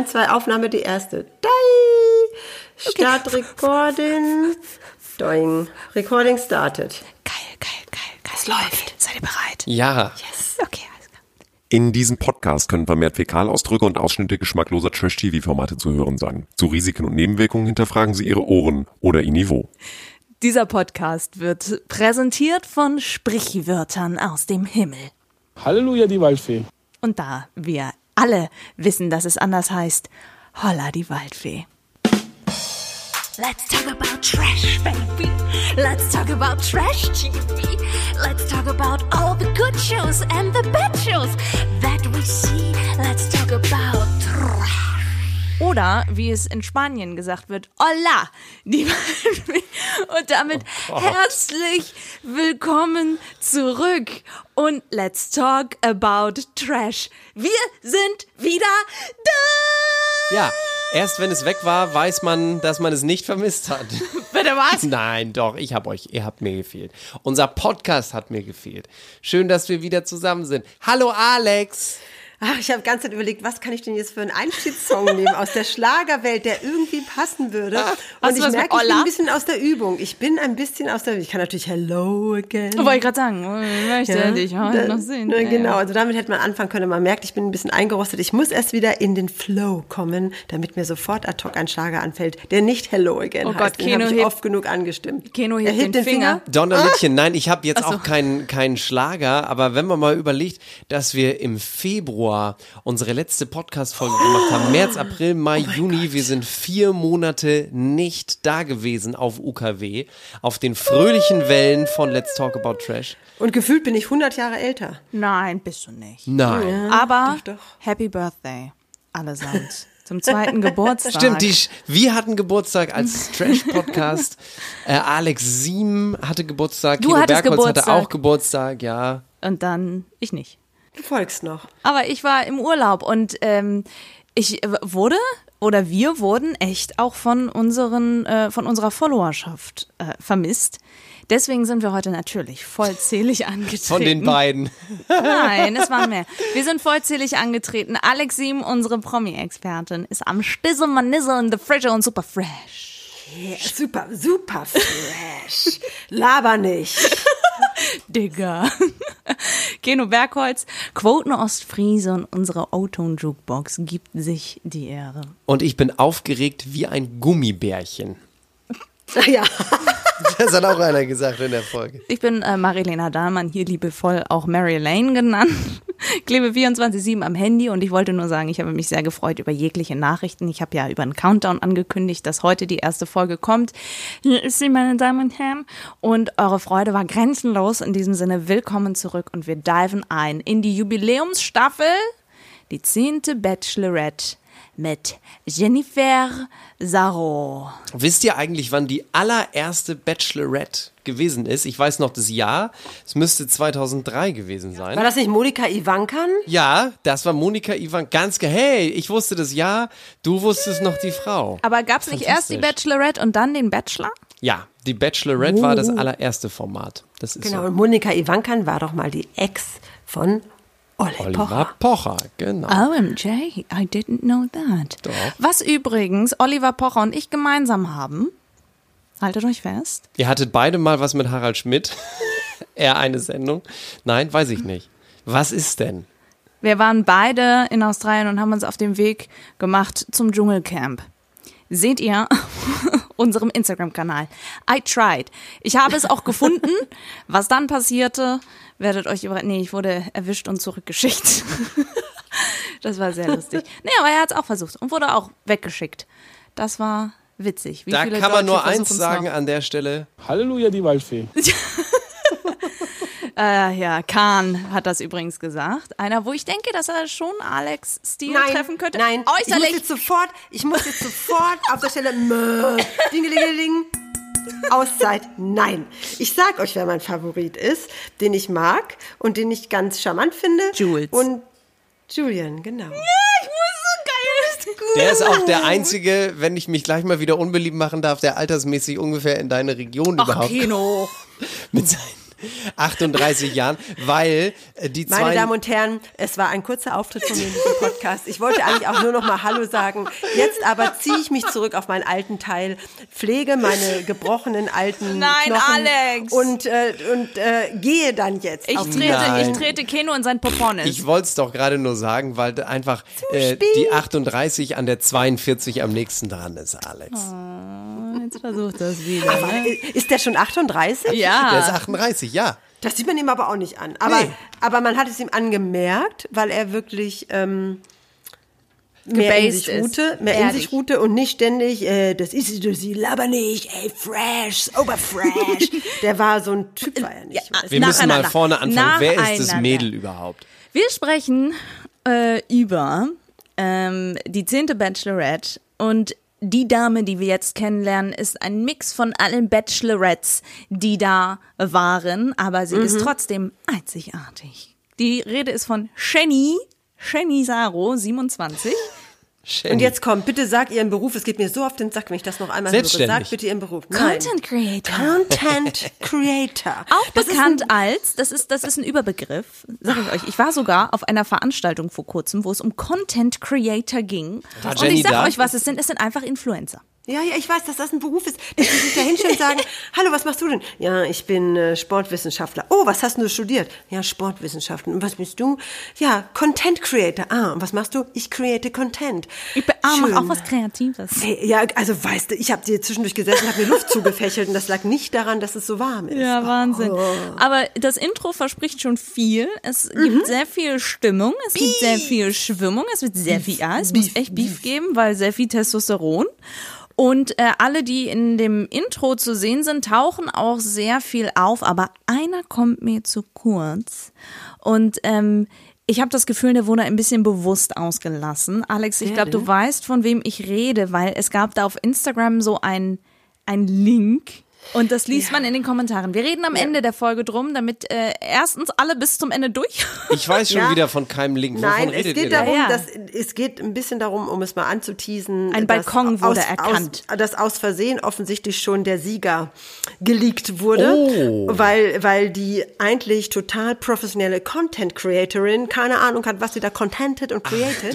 1, 2, Aufnahme, die erste. Dai! Start Recording. Doing. Recording started. Geil, geil, geil, geil. Es läuft. Seid ihr bereit? Ja. Yes. Okay, alles klar. In diesem Podcast können vermehrt Fäkalausdrücke und Ausschnitte geschmackloser Trash-TV-Formate zu hören sein. Zu Risiken und Nebenwirkungen hinterfragen Sie Ihre Ohren oder Ihr Niveau. Dieser Podcast wird präsentiert von Sprichwörtern aus dem Himmel. Halleluja, die Waldfee. Und da wir alle wissen, dass es anders heißt, holla die Waldfee. Let's talk about trash, baby. Let's talk about trash TV. Let's talk about all the good shows and the bad shows that we see. Let's talk. Oder, wie es in Spanien gesagt wird, hola die. Und damit herzlich willkommen zurück. Und let's talk about trash. Wir sind wieder da. Ja, erst wenn es weg war, weiß man, dass man es nicht vermisst hat. Bitte was? Nein, doch, ich hab euch, ihr habt mir gefehlt. Unser Podcast hat mir gefehlt. Schön, dass wir wieder zusammen sind. Hallo Alex. Ach, ich habe ganz Zeit überlegt, was kann ich denn jetzt für einen Einstiegssong nehmen aus der Schlagerwelt, der irgendwie passen würde. Und ich merke, ich bin ein bisschen aus der Übung. Ich bin ein bisschen aus der Ich kann natürlich Hello again. Wollte ich gerade sagen, ich möchte dich heute Da- noch sehen. ne, Ja, Genau, ja. also damit hätte man anfangen können. Man merkt, ich bin ein bisschen eingerostet. Ich muss erst wieder in den Flow kommen, damit mir sofort ad hoc ein Schlager anfällt, der nicht Hello again Oh heißt. Gott, den Keno habe ich hebt- oft genug angestimmt. Keno Er hebt den Finger. Donnerlittchen, nein, ich habe jetzt so. auch keinen keinen Schlager, aber wenn man mal überlegt, dass wir im Februar unsere letzte Podcast-Folge gemacht haben, März, April, Mai, Juni, wir sind vier Monate nicht da gewesen auf UKW, auf den fröhlichen Wellen von Let's Talk About Trash. Und gefühlt bin ich 100 Jahre älter. Nein, bist du nicht. Nein. Aber doch, doch. Happy Birthday allesamt. Zum zweiten Geburtstag. Stimmt, die, wir hatten Geburtstag als Trash-Podcast. äh, Alex Siem hatte Geburtstag. Du Kino Bergholz hatte Geburtstag. auch Geburtstag, ja. Und dann ich nicht. Du folgst noch. Aber ich war im Urlaub und ähm, ich wurde oder wir wurden echt auch von unseren äh, von unserer Followerschaft äh, vermisst. Deswegen sind wir heute natürlich vollzählig angetreten. Von den beiden. Nein, es waren mehr. Wir sind vollzählig angetreten. Alex Siem, unsere Promi-Expertin, ist am Stissel, Manissel und the Frische und super fresh. Ja, super, super fresh. Laber nicht. Digga. Keno Bergholz, Quoten Ostfriese und unsere O-Ton-Jukebox gibt sich die Ehre. Und ich bin aufgeregt wie ein Gummibärchen. Ja. Das hat auch einer gesagt in der Folge. Ich bin äh, Marilena Dahlmann, hier liebevoll auch Mary Lane genannt. Klebe 24-7 am Handy und ich wollte nur sagen, ich habe mich sehr gefreut über jegliche Nachrichten. Ich habe ja über einen Countdown angekündigt, dass heute die erste Folge kommt. Sie, meine Damen und Herren. Und eure Freude war grenzenlos. In diesem Sinne, willkommen zurück und wir diven ein in die Jubiläumsstaffel, die zehnte Bachelorette mit Jennifer Saro. Wisst ihr eigentlich, wann die allererste Bachelorette gewesen ist? Ich weiß noch das Jahr. Es müsste 2003 gewesen War sein. das nicht Monika Ivankan? Ja, das war Monika Ivan. Ganz ge Hey, ich wusste das Jahr. Du wusstest noch die Frau. Aber gab es nicht erst die. Bachelorette und dann den Bachelor? Ja, die Bachelorette war das allererste Format. Das ist Genau, so. und Monika Ivankan war doch mal die Ex von Olli Oliver Pocher. Pocher, genau. OMJ, I didn't know that. Doch. Was übrigens Oliver Pocher und ich gemeinsam haben, haltet euch fest, Ihr hattet beide mal was mit Harald Schmidt. er eine Sendung. Nein, weiß ich nicht. Was ist denn? wir waren beide in Australien und haben uns auf den Weg gemacht zum Dschungelcamp. Seht ihr unserem Instagram-Kanal. I tried. Ich habe es auch gefunden. Was dann passierte, werdet euch über... Nee, ich wurde erwischt und zurückgeschickt. Das war sehr lustig. Nee, aber er hat es auch versucht und wurde auch weggeschickt. Das war witzig. Wie Da viele kann man Deutsche nur eins sagen noch? an der Stelle. Halleluja, die Waldfee. Äh, ja, Kahn hat das übrigens gesagt. Einer, wo ich denke, dass er schon Alex Stil Nein, treffen könnte. nein, ich muss Äußerlich. jetzt sofort, ich muss jetzt sofort auf der Stelle mö, dingelingeling, Auszeit, nein. Ich sag euch, wer mein Favorit ist, den ich mag und den ich ganz charmant finde. Jules. Und Julian, genau. Der ist auch der einzige, wenn ich mich gleich mal wieder unbeliebt machen darf, der altersmäßig ungefähr in deine Region Ach, überhaupt Kino. mit seinen 38 Jahren, weil äh, die zwei. Meine Damen und Herren, es war ein kurzer Auftritt von mir in diesem Podcast. Ich wollte eigentlich auch nur noch mal Hallo sagen. Jetzt aber ziehe ich mich zurück auf meinen alten Teil, pflege meine gebrochenen alten Nein, Knochen Alex. und und, äh, und äh, gehe dann jetzt. Ich trete, Nein. ich trete Keno in sein Poponnes. Ich wollte es doch gerade nur sagen, weil einfach äh, die 38 an der 42 am nächsten dran ist, Alex. Jetzt versucht das wieder. Aber, Ne? ist der schon 38? Ja. Der ist 38, ja. Das sieht man ihm aber auch nicht an. Aber, Nee. aber man hat es ihm angemerkt, weil er wirklich ähm, mehr in sich ruhte, mehr in Ehrlich. sich ruhte und nicht ständig, äh, das ist sie, du sie laber nicht, ey, fresh, oberfresh. Der war so ein Typ, war er nicht. Ja, Wir müssen mal vorne anfangen. Wer ist das. Mädel überhaupt? Wir sprechen äh, über ähm, die zehnte Bachelorette und die Dame, die wir jetzt kennenlernen, ist ein Mix von allen Bachelorettes, die da waren, aber sie Mhm. ist trotzdem einzigartig. Die Rede ist von Shani, Shani Saro, 27. Shelly. Und jetzt komm, bitte sag ihren Beruf. Es geht mir so auf den Sack, wenn ich das noch einmal höre. Sag bitte ihren Beruf. Nein. Content Creator. Content Creator. Auch Das bekannt als, das ist, das ist ein Überbegriff, sag ich euch. Ich war sogar auf einer Veranstaltung vor kurzem, wo es um Content Creator ging. War und Jenny ich sag da? euch, was es sind. Es sind einfach Influencer. Ja, ja, ich weiß, dass das ein Beruf ist, dass die sich da hinstellen und sagen, hallo, was machst du denn? Ja, ich bin äh, Sportwissenschaftler. Oh, was hast du studiert? Ja, Sportwissenschaften. Und was bist du? Ja, Content Creator. Ah, und was machst du? Ich create Content. Ich be- ah, mach auch was Kreatives. Hey, Ja, also weißt du, ich habe dir zwischendurch gesessen, habe mir Luft zugefächelt und das lag nicht daran, dass es so warm ist. Ja, Wahnsinn. Aber das Intro verspricht schon viel. Es gibt sehr viel Stimmung, es gibt sehr viel Schwimmung, es wird sehr viel, ja, es muss echt Beef geben, weil sehr viel Testosteron. Und äh, alle, die in dem Intro zu sehen sind, tauchen auch sehr viel auf, aber einer kommt mir zu kurz. Und ähm, ich habe das Gefühl, der wurde ein bisschen bewusst ausgelassen. Alex, ich glaube, du weißt, von wem ich rede, weil es gab da auf Instagram so ein, ein Link. Und das liest man in den Kommentaren. Wir reden am Ende der Folge drum, damit äh, erstens alle bis zum Ende durch. Ich weiß schon Ja. wieder von keinem Link. Wovon Nein, es redet ihr geht darum, Ja, ja. dass es geht ein bisschen darum, um es mal anzuteasen. Ein dass Balkon wurde aus, erkannt. Aus, dass aus Versehen offensichtlich schon der Sieger geleakt wurde, Oh. weil weil die eigentlich total professionelle Content Creatorin keine Ahnung hat, was sie da contented und created.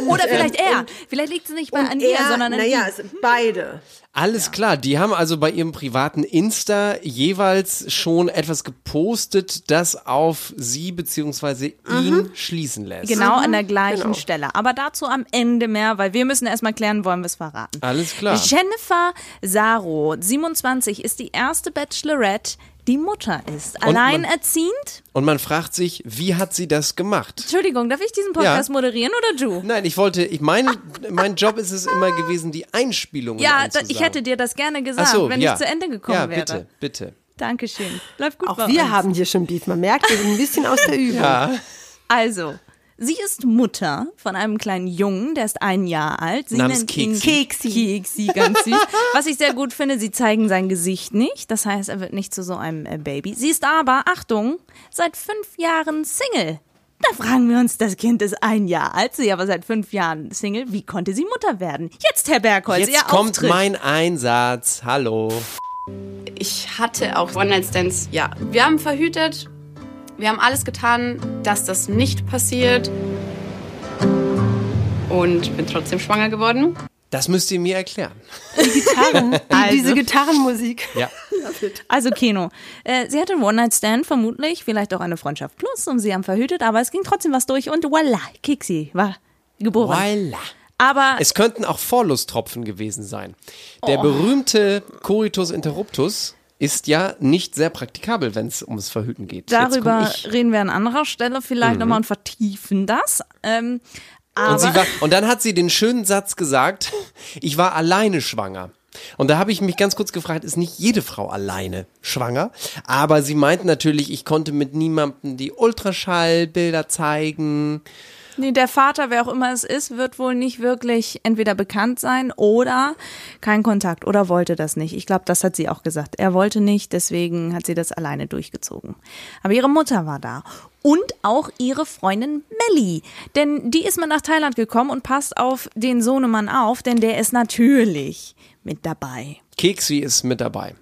und, Oder vielleicht ähm, er. und- vielleicht liegt es nicht bei und an ihr, er, sondern an naja, beide. Alles klar, die haben also bei ihrem privaten Insta jeweils schon etwas gepostet, das auf sie bzw. ihn schließen lässt. Genau an der gleichen genau. Stelle. Aber dazu am Ende mehr, weil wir müssen erstmal klären, wollen wir es verraten. Alles klar. Jennifer Saro, 27, ist die erste Bachelorette, die Mutter ist. Und man- Alleinerziehend. Und man fragt sich, wie hat sie das gemacht? Entschuldigung, darf ich diesen Podcast Ja. moderieren oder du? Nein, ich wollte, ich meine, mein Job ist es immer gewesen, die Einspielungen Ja, da, ich hätte dir das gerne gesagt, so, wenn ja. ich zu Ende gekommen ja, wäre. bitte, bitte. Dankeschön. Läuft gut Auch bei wir uns. haben hier schon Beef. Man merkt, wir sind ein bisschen aus der Übung. Also, sie ist Mutter von einem kleinen Jungen, der ist ein Jahr alt. Sie Namens nennt ihn Keksi. Keksi, ganz süß. Was ich sehr gut finde, sie zeigen sein Gesicht nicht. Das heißt, er wird nicht zu so einem äh, Baby. Sie ist aber, Achtung, seit fünf Jahren Single. Da fragen wir uns, das Kind ist ein Jahr alt, sie aber seit fünf Jahren Single. Wie konnte sie Mutter werden? Jetzt, Herr Bergholz, Jetzt Ihr kommt Auftritt. mein Einsatz. Hallo. Ich hatte auch One-Night-Stands. Ja, wir haben verhütet. Wir haben alles getan, dass das nicht passiert. Und bin trotzdem schwanger geworden. Das müsst ihr mir erklären. Gitarren, die, diese Gitarrenmusik. Ja. Also Keno. Äh, sie hatte einen One-Night-Stand, vermutlich, vielleicht auch eine Freundschaft plus und sie haben verhütet, aber es ging trotzdem was durch und voila, Kiksi war geboren. Voila. Aber Es könnten auch Vorlusttropfen gewesen sein. Der Oh. berühmte Coitus interruptus ist ja nicht sehr praktikabel, wenn es ums Verhüten geht. Darüber. Mhm. reden wir an anderer Stelle vielleicht nochmal und vertiefen das. Ähm, Und, war, und dann hat sie den schönen Satz gesagt, ich war alleine schwanger. Und da habe ich mich ganz kurz gefragt, ist nicht jede Frau alleine schwanger? Aber sie meint natürlich, ich konnte mit niemandem die Ultraschallbilder zeigen. Nee, der Vater, wer auch immer es ist, wird wohl nicht wirklich entweder bekannt sein oder kein Kontakt oder wollte das nicht. Ich glaube, das hat sie auch gesagt. Er wollte nicht, deswegen hat sie das alleine durchgezogen. Aber ihre Mutter war da. Und auch ihre Freundin Melly. Denn die ist mal nach Thailand gekommen und passt auf den Sohnemann auf, denn der ist natürlich mit dabei. Keksi ist mit dabei.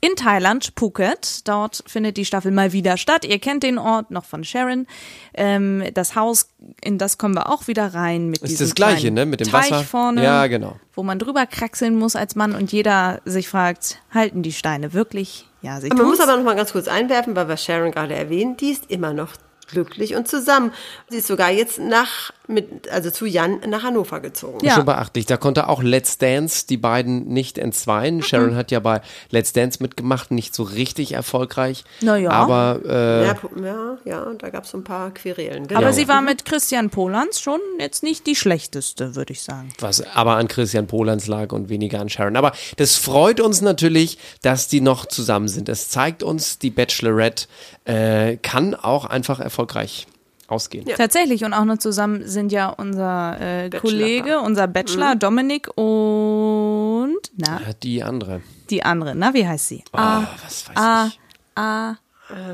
In Thailand, Phuket. Dort findet die Staffel mal wieder statt. Ihr kennt den Ort noch von Sharon. Ähm, das Haus, in das kommen wir auch wieder rein. Mit Ist das Gleiche, ne? Mit dem Teich Wasser. vorne. Ja, genau. Wo man drüber kraxeln muss als Mann und jeder sich fragt, halten die Steine wirklich? Ja, sie Man muss aber noch mal ganz kurz einwerfen, weil wir Sharon gerade erwähnt, die ist immer noch glücklich und zusammen. Sie ist sogar jetzt nach, mit, also zu Jan nach Hannover gezogen. Ja. Schon beachtlich. Da konnte auch Let's Dance die beiden nicht entzweien. Sharon hat ja bei Let's Dance mitgemacht, nicht so richtig erfolgreich. Na ja. Aber äh, Ja, ja, ja, da gab es so ein paar Querelen. Genau. Aber sie war mit Christian Polans schon jetzt nicht die schlechteste, würde ich sagen. was aber an Christian Polans lag und weniger an Sharon. Aber das freut uns natürlich, dass die noch zusammen sind. Es zeigt uns, die Bachelorette äh, kann auch einfach erfolgreich ausgehen. Tatsächlich und auch noch zusammen sind ja unser äh. Kollege, unser Bachelor Dominik und na Die andere. die andere, na wie heißt sie? Ah, was weiß ah, ich. ah,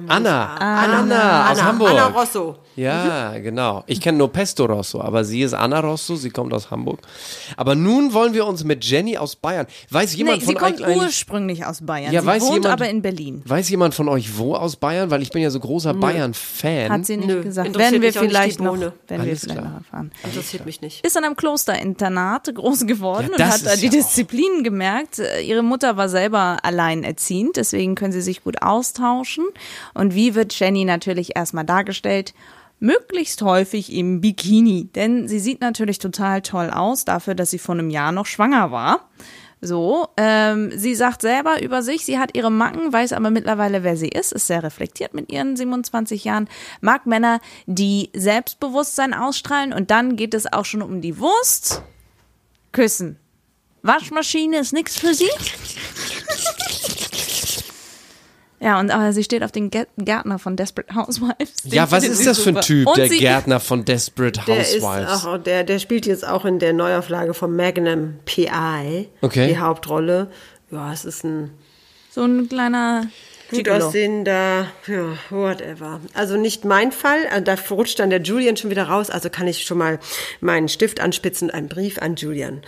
Anna. Anna, aus Anna, Hamburg. Anna Rosso. Ja, genau. Ich kenne nur Pesto Rosso, aber sie ist Anna Rosso, sie kommt aus Hamburg. Aber nun wollen wir uns mit Jenny aus Bayern. Weiß jemand nee, von sie kommt euch ursprünglich aus Bayern. Ja, sie weiß wohnt jemand- aber in Berlin. weiß jemand von euch wo aus Bayern? Weil ich bin ja so großer Bayern-Fan. Hat sie nicht Nö, gesagt. Werden wir vielleicht noch, werden wir vielleicht klar. noch erfahren. Interessiert mich nicht. Ist in einem Klosterinternat groß geworden Ja, und hat da die ja Disziplinen gemerkt. Äh, Ihre Mutter war selber alleinerziehend, deswegen können sie sich gut austauschen. Und wie wird Jenny natürlich erstmal dargestellt? Möglichst häufig im Bikini, denn sie sieht natürlich total toll aus, dafür, dass sie vor einem Jahr noch schwanger war. So, ähm, sie sagt selber über sich, sie hat ihre Macken, weiß aber mittlerweile, wer sie ist, ist sehr reflektiert mit ihren 27 Jahren, mag Männer, die Selbstbewusstsein ausstrahlen und dann geht es auch schon um die Wurst. Küssen. Waschmaschine ist nichts für sie. Ja, und aber sie steht auf den Gär- Gärtner von Desperate Housewives. Ja, was ist das für ein. Typ, Und der sie- Gärtner von Desperate Der ist Housewives? auch, der, der spielt jetzt auch in der Neuauflage von Magnum PI Okay. die Hauptrolle. Ja, es ist ein So ein kleiner gut Gigolo. aussehender, ja, whatever. Also nicht mein Fall. Äh, Da rutscht dann der Julian schon wieder raus. Also kann ich schon mal meinen Stift anspitzen und einen Brief an Julian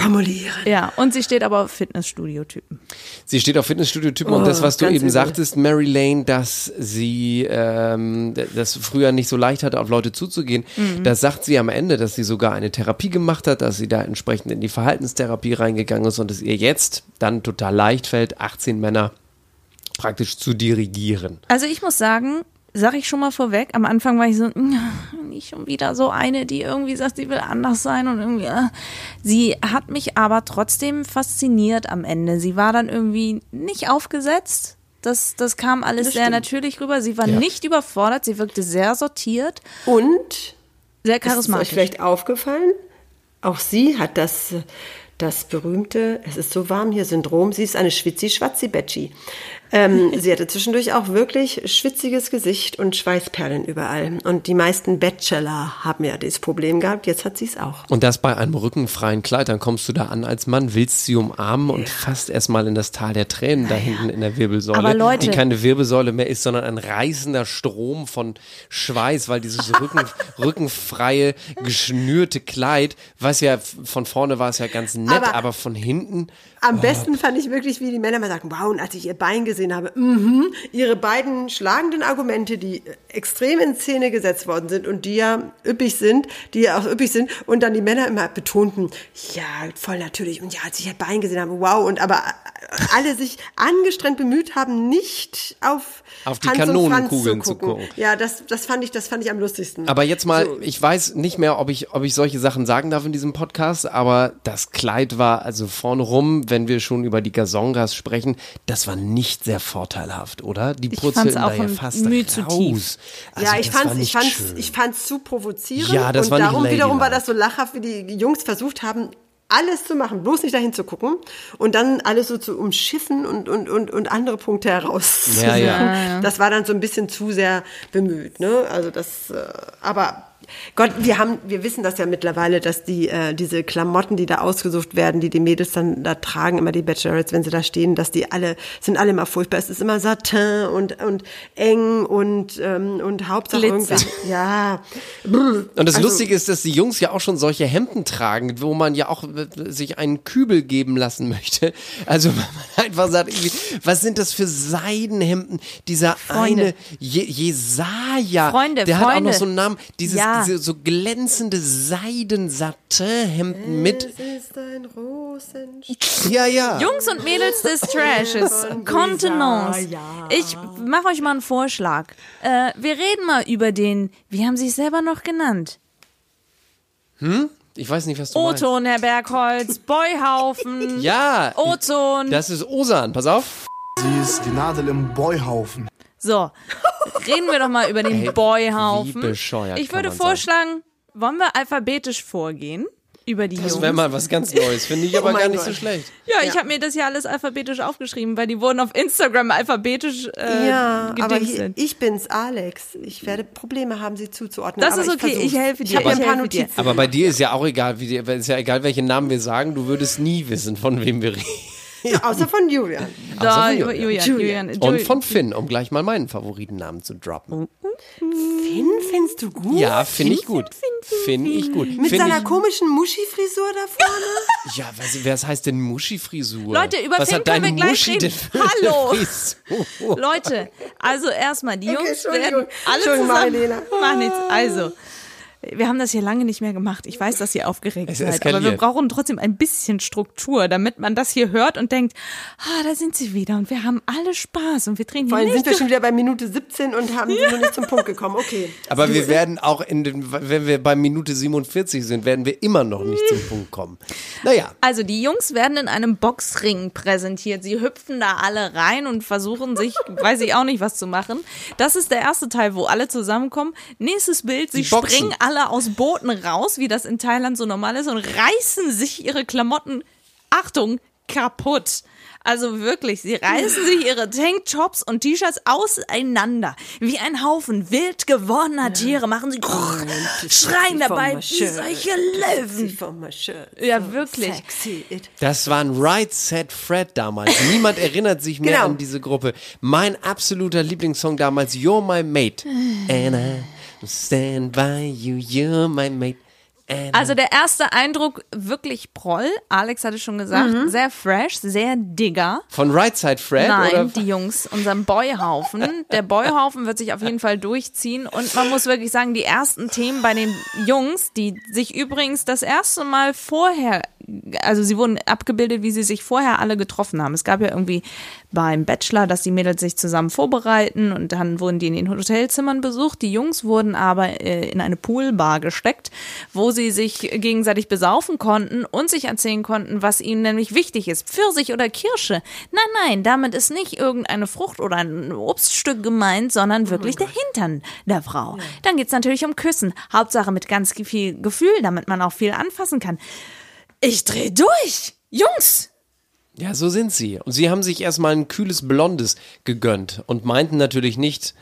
formulieren. Ja, und sie steht aber auf Fitnessstudio-Typen. Sie steht auf Fitnessstudio-Typen und das, was du eben übel. sagtest, Mary Lane, dass sie ähm, das früher nicht so leicht hatte, auf Leute zuzugehen, das sagt sie am Ende, dass sie sogar eine Therapie gemacht hat, dass sie da entsprechend in die Verhaltenstherapie reingegangen ist und es ihr jetzt dann total leicht fällt, 18 Männer praktisch zu dirigieren. Also ich muss sagen, sag ich schon mal vorweg, am Anfang war ich so, nicht schon wieder so eine, die irgendwie sagt, sie will anders sein und irgendwie, äh. sie hat mich aber trotzdem fasziniert am Ende. Sie war dann irgendwie nicht aufgesetzt. Das, das kam alles Das sehr stimmt. natürlich rüber. Sie war Ja. nicht überfordert, sie wirkte sehr sortiert, Und sehr Ist es euch charismatisch. vielleicht aufgefallen? Auch sie hat das, das berühmte, es ist so warm hier, Syndrom. Sie ist eine Schwitzi-Schwatzi-Betschi. Ähm, sie hatte zwischendurch auch wirklich schwitziges Gesicht und Schweißperlen überall. Und die meisten Bachelor haben ja dieses Problem gehabt. Jetzt hat sie es auch. Und das bei einem rückenfreien Kleid, dann kommst du da an als Mann, willst sie umarmen und fast erstmal in das Tal der Tränen da hinten in der Wirbelsäule, Aber Leute- die keine Wirbelsäule mehr ist, sondern ein reißender Strom von Schweiß, weil dieses Rücken, rückenfreie, geschnürte Kleid, was ja von vorne war es ja ganz nett, aber, Aber- von hinten, Am besten fand ich wirklich, wie die Männer mal sagen, wow, und als ich ihr Bein gesehen habe, mhm, ihre beiden schlagenden Argumente, die extrem in Szene gesetzt worden sind und die ja üppig sind, die ja auch üppig sind, und dann die Männer immer betonten, ja, voll natürlich, und ja, als ich ihr Bein gesehen habe, wow, und aber alle sich angestrengt bemüht haben, nicht auf, Auf die Hans Kanonenkugeln zu gucken. gucken. Ja, das, das fand ich, das fand ich am lustigsten. Aber jetzt mal, So. ich weiß nicht mehr, ob ich, ob ich solche Sachen sagen darf in diesem Podcast, aber das Kleid war also vorne rum, wenn wir schon über die Gazongas sprechen, das war nicht sehr vorteilhaft, oder? Die purzelten da ja fast Mühe raus. zu tief. Also ja, ich fand's, ich fand's, schön. ich fand's zu provozierend. Ja, das und war darum wiederum war das so lachhaft, wie die Jungs versucht haben, alles zu machen, bloß nicht dahin zu gucken und dann alles so zu umschiffen und, und, und, und andere Punkte heraus. Ja, ja. Das war dann so ein bisschen zu sehr bemüht, ne? Also das, äh, aber Gott, wir haben, wir wissen das ja mittlerweile, dass die äh, diese Klamotten, die da ausgesucht werden, die die Mädels dann da tragen, immer die Bachelorettes, wenn sie da stehen, dass die alle sind alle immer furchtbar. Es ist immer Satin und und eng und ähm, und Hauptsache Glitzer. irgendwie. Ja. Und das Also- Lustige ist, dass die Jungs ja auch schon solche Hemden tragen, wo man ja auch äh, sich einen Kübel geben lassen möchte. Also wenn man einfach sagt, irgendwie, was sind das für Seidenhemden? Dieser Freunde. eine Je Jesaja, Freunde, der hat auch Freunde. noch so einen Namen. Dieses Ja. Diese, so glänzende Seiden-Satin-Hemden mit. Es ist ein Rosen. Ja, ja. Jungs und Mädels des Trashes, Contenance. Ich mache euch mal einen Vorschlag. Äh, wir reden mal über den, wie haben Sie es selber noch genannt? Ich weiß nicht, was du meinst. O-Ton, Herr Bergholz, Boyhaufen, Ja, O-Ton. das ist Osan. Pass auf. Sie ist die Nadel im Boyhaufen. So, reden wir doch mal über den Ey, Boyhaufen. wie bescheuert ich kann würde vorschlagen, wollen wir alphabetisch vorgehen über die Das Jungs? wäre mal was ganz Neues. Finde ich aber Oh gar nicht Gott. so schlecht. Ja, ich habe mir das ja alles alphabetisch aufgeschrieben, weil die wurden auf Instagram alphabetisch äh, Ja, aber hier, ich bin's, Alex. Ich werde Probleme haben, sie zuzuordnen. Das aber ist okay, versuch's. ich helfe dir, Ich habe ich ein paar. Notizen. Aber bei dir ist ja auch egal, wie die, ist ja egal, welchen Namen wir sagen, du würdest nie wissen, von wem wir reden. Außer von Julian. Da, von Julian, Julian. Julian, Julian, Und von Finn, um gleich mal meinen Favoritennamen zu droppen. Finn findest du gut? Ja, finde ich gut. Finde ich gut. Mit Find seiner ich, komischen Muschi-Frisur da vorne? Ja, was, was heißt denn Muschi-Frisur? Leute, über was Finn hat können wir gleich Muschi reden. Hallo. Leute, also erstmal, die Jungs Entschuldigung. werden alle zusammen. Marilena. Mach nichts. Also, wir haben das hier lange nicht mehr gemacht. Ich weiß, dass ihr aufgeregt Es seid, aber eskaliert. wir brauchen trotzdem ein bisschen Struktur, damit man das hier hört und denkt, ah, da sind sie wieder und wir haben alle Spaß und wir drehen die Vor allem sind wir schon wieder bei Minute 17 und haben sind noch nicht zum Punkt gekommen. Okay. Aber wir werden auch in den, wenn wir bei Minute 47 sind, werden wir immer noch nicht zum Punkt kommen. Naja, Also die Jungs werden in einem Boxring präsentiert. Sie hüpfen da alle rein und versuchen sich, weiß ich auch nicht, was zu machen. Das ist der erste Teil, wo alle zusammenkommen. Nächstes Bild, sie springen alle aus Booten raus, wie das in Thailand so normal ist, und reißen sich ihre Klamotten, Achtung, kaputt. Also wirklich, sie reißen sich ihre Tanktops und T-Shirts auseinander. Wie ein Haufen wild gewordener Tiere machen sie schreien dabei wie solche Löwen. Ja, wirklich. Das waren Right Set Fred damals. Niemand erinnert sich mehr Genau. an diese Gruppe. Mein absoluter Lieblingssong damals, You're My Mate. And I stand by you, you're my mate. And Also der erste Eindruck wirklich Proll. Alex hatte schon gesagt, sehr fresh, sehr digger. Von Right Side Fred Nein, oder? die Jungs, unserem Boyhaufen. Der Boyhaufen wird sich auf jeden Fall durchziehen. Und man muss wirklich sagen, die ersten Themen bei den Jungs, die sich übrigens das erste Mal vorher, also sie wurden abgebildet, wie sie sich vorher alle getroffen haben. Es gab ja irgendwie beim Bachelor, dass die Mädels sich zusammen vorbereiten und dann wurden die in den Hotelzimmern besucht. Die Jungs wurden aber äh, in eine Poolbar gesteckt, wo sie sich gegenseitig besaufen konnten und sich erzählen konnten, was ihnen nämlich wichtig ist. Pfirsich oder Kirsche. Nein, nein, damit ist nicht irgendeine Frucht oder ein Obststück gemeint, sondern wirklich der Hintern der Frau. Dann geht's natürlich um Küssen. Hauptsache mit ganz viel Gefühl, damit man auch viel anfassen kann. Ich dreh durch! Jungs! Ja, so sind sie. Und sie haben sich erstmal ein kühles Blondes gegönnt und meinten natürlich nicht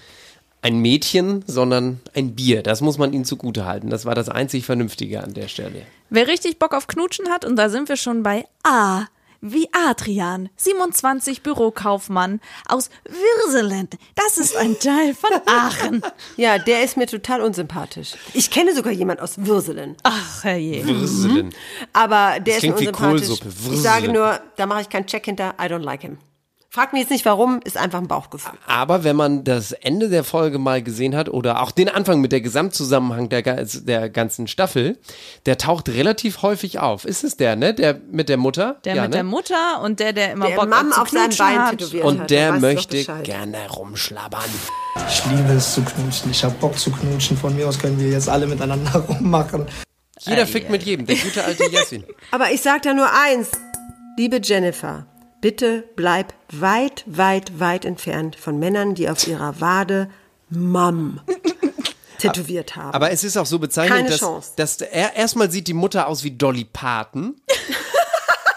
ein Mädchen, sondern ein Bier. Das muss man ihnen zugutehalten. Das war das einzig Vernünftige an der Stelle. Wer richtig Bock auf Knutschen hat, und da sind wir schon bei A, wie Adrian, 27 Bürokaufmann aus Würselen. Das ist ein Teil von Aachen. Ja, der ist mir total unsympathisch. Ich kenne sogar jemand aus Würselen. Ach, herrje. Würselen. Aber der ist mir unsympathisch. Kohlsuppe. Ich sage nur, da mache ich keinen Check hinter. I don't like him. Frag mich jetzt nicht warum, ist einfach ein Bauchgefühl. Aber wenn man das Ende der Folge mal gesehen hat oder auch den Anfang mit der Gesamtzusammenhang der, der ganzen Staffel, der taucht relativ häufig auf. Ist es der, ne? Der mit der Mutter? Der ja, mit ne? der Mutter und der, der immer Der Bock Mann zu auf seinem knutschen Bein hat. tätowiert hat. Und der du doch möchte gerne rumschlabbern. Ich liebe es zu knutschen. Ich hab Bock zu knutschen. Von mir aus können wir jetzt alle miteinander rummachen. Jeder fickt mit jedem. Der gute alte Jessin. Aber ich sag da nur eins. Liebe Jennifer, bitte bleib weit, weit, weit entfernt von Männern, die auf ihrer Wade Mom tätowiert haben. Aber es ist auch so bezeichnend, dass, dass er erstmal sieht die Mutter aus wie Dolly Parton.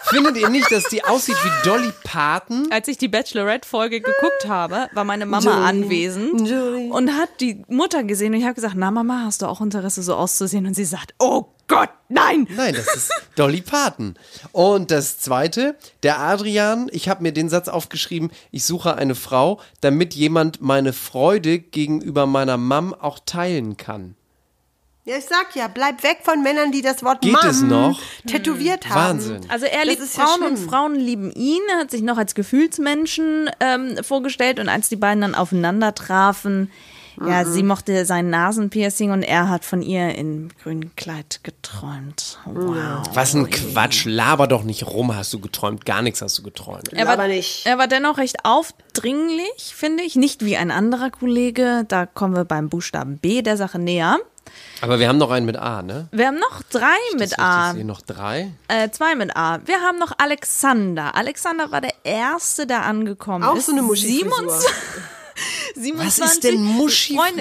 Findet ihr nicht, dass die aussieht wie Dolly Parton? Als ich die Bachelorette-Folge geguckt habe, war meine Mama anwesend Joey. und hat die Mutter gesehen und ich habe gesagt, na Mama, hast du auch Interesse so auszusehen? Und sie sagt, oh Gott, nein! Nein, das ist Dolly Parton. Und das zweite, der Adrian, ich habe mir den Satz aufgeschrieben, ich suche eine Frau, damit jemand meine Freude gegenüber meiner Mom auch teilen kann. Ja, ich sag ja, bleib weg von Männern, die das Wort Geht Mann es noch? tätowiert haben. Wahnsinn. Also er Das liebt ist ja Frauen und. Frauen lieben ihn, er hat sich noch als Gefühlsmenschen ähm, vorgestellt und als die beiden dann aufeinander trafen, ja, Mhm. sie mochte sein Nasenpiercing und er hat von ihr in grünem Kleid geträumt. Wow. Was ein Quatsch, laber doch nicht rum, hast du geträumt, gar nichts hast du geträumt. Er war, Aber nicht. er war dennoch recht aufdringlich, finde ich. Nicht wie ein anderer Kollege. Da kommen wir beim Buchstaben B der Sache näher. Aber wir haben noch einen mit A, ne? Wir haben noch drei mit A. Hier noch drei. Äh, zwei mit A. Wir haben noch Alexander. Alexander war der Erste, der angekommen Auch ist. so eine Muschi-Frisur. 27 27 Was ist denn Freunde,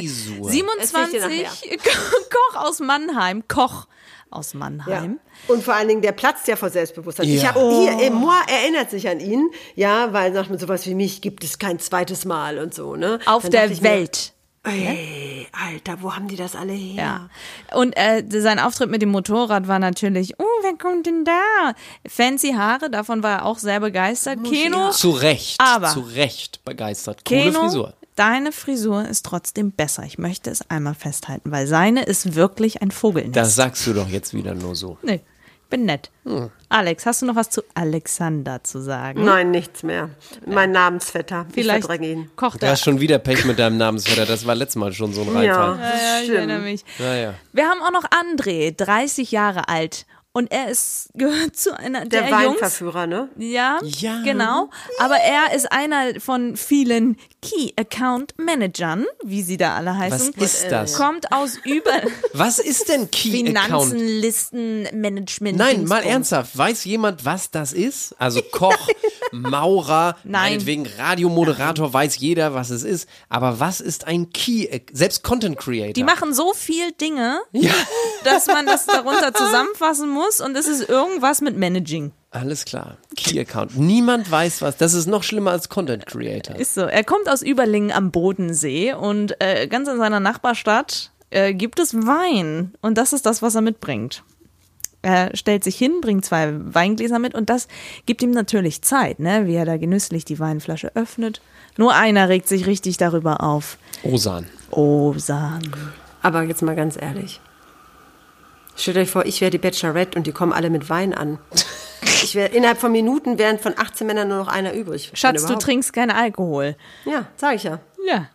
Muschi-Frisur? 27 Koch aus Mannheim. Koch aus Ja. Mannheim. Und vor allen Dingen, der platzt ja vor Selbstbewusstsein. Ich Ja. habe hier, äh, Moi erinnert sich an ihn, ja, weil sagt man sowas wie mich gibt es kein zweites Mal und so, ne? Auf Dann der ich mir, Welt. Ey, Alter, wo haben die das alle her? Ja. Und äh, sein Auftritt mit dem Motorrad war natürlich, oh, wer kommt denn da? Fancy Haare, davon war er auch sehr begeistert. Keno, Zu Recht, Aber- zu Recht begeistert. Coole Keno, Frisur. deine Frisur ist trotzdem besser. Ich möchte es einmal festhalten, weil seine ist wirklich ein Vogelnest. Das sagst du doch jetzt wieder nur so. nee, bin nett. Hm. Alex, hast du noch was zu Alexander zu sagen? Nein, nichts mehr. Mein Namensvetter. Vielleicht Ich verdränge ihn. kocht Du er. hast schon wieder Pech mit deinem Namensvetter. Das war letztes Mal schon so ein Ja, Reinfall. Ja, ich erinnere mich. Naja. Wir haben auch noch André, 30 Jahre alt. Und er ist, gehört zu einer Der, der, Jungs. Weinverführer, ne? Ja, Ja. genau. Aber er ist einer von vielen Key Account Managern, wie sie da alle heißen. Was ist das? Kommt aus über Was ist denn Key Finanzen, Account? Listen, Management. Nein, mal ernsthaft. Weiß jemand, was das ist? Also Koch, Maurer, Nein. meinetwegen Radiomoderator, weiß jeder, was es ist. Aber was ist ein Key? Selbst Content Creator. Die machen so viel Dinge, dass man das darunter zusammenfassen muss und es ist irgendwas mit Managing. Alles klar. Key Account. Niemand weiß was. Das ist noch schlimmer als Content Creator. Ist so. Er kommt aus Überlingen am Bodensee und äh, ganz in seiner Nachbarstadt äh, gibt es Wein. Und das ist das, was er mitbringt. Er stellt sich hin, bringt zwei Weingläser mit und das gibt ihm natürlich Zeit, ne? wie er da genüsslich die Weinflasche öffnet. Nur einer regt sich richtig darüber auf. Osan. Osan. Aber jetzt mal ganz ehrlich. Stellt euch vor, ich wäre die Bachelorette und die kommen alle mit Wein an. Ich wäre innerhalb von Minuten wären von 18 Männern nur noch einer übrig. Schatz, du trinkst keinen Alkohol. Ja, sag ich ja. Ja.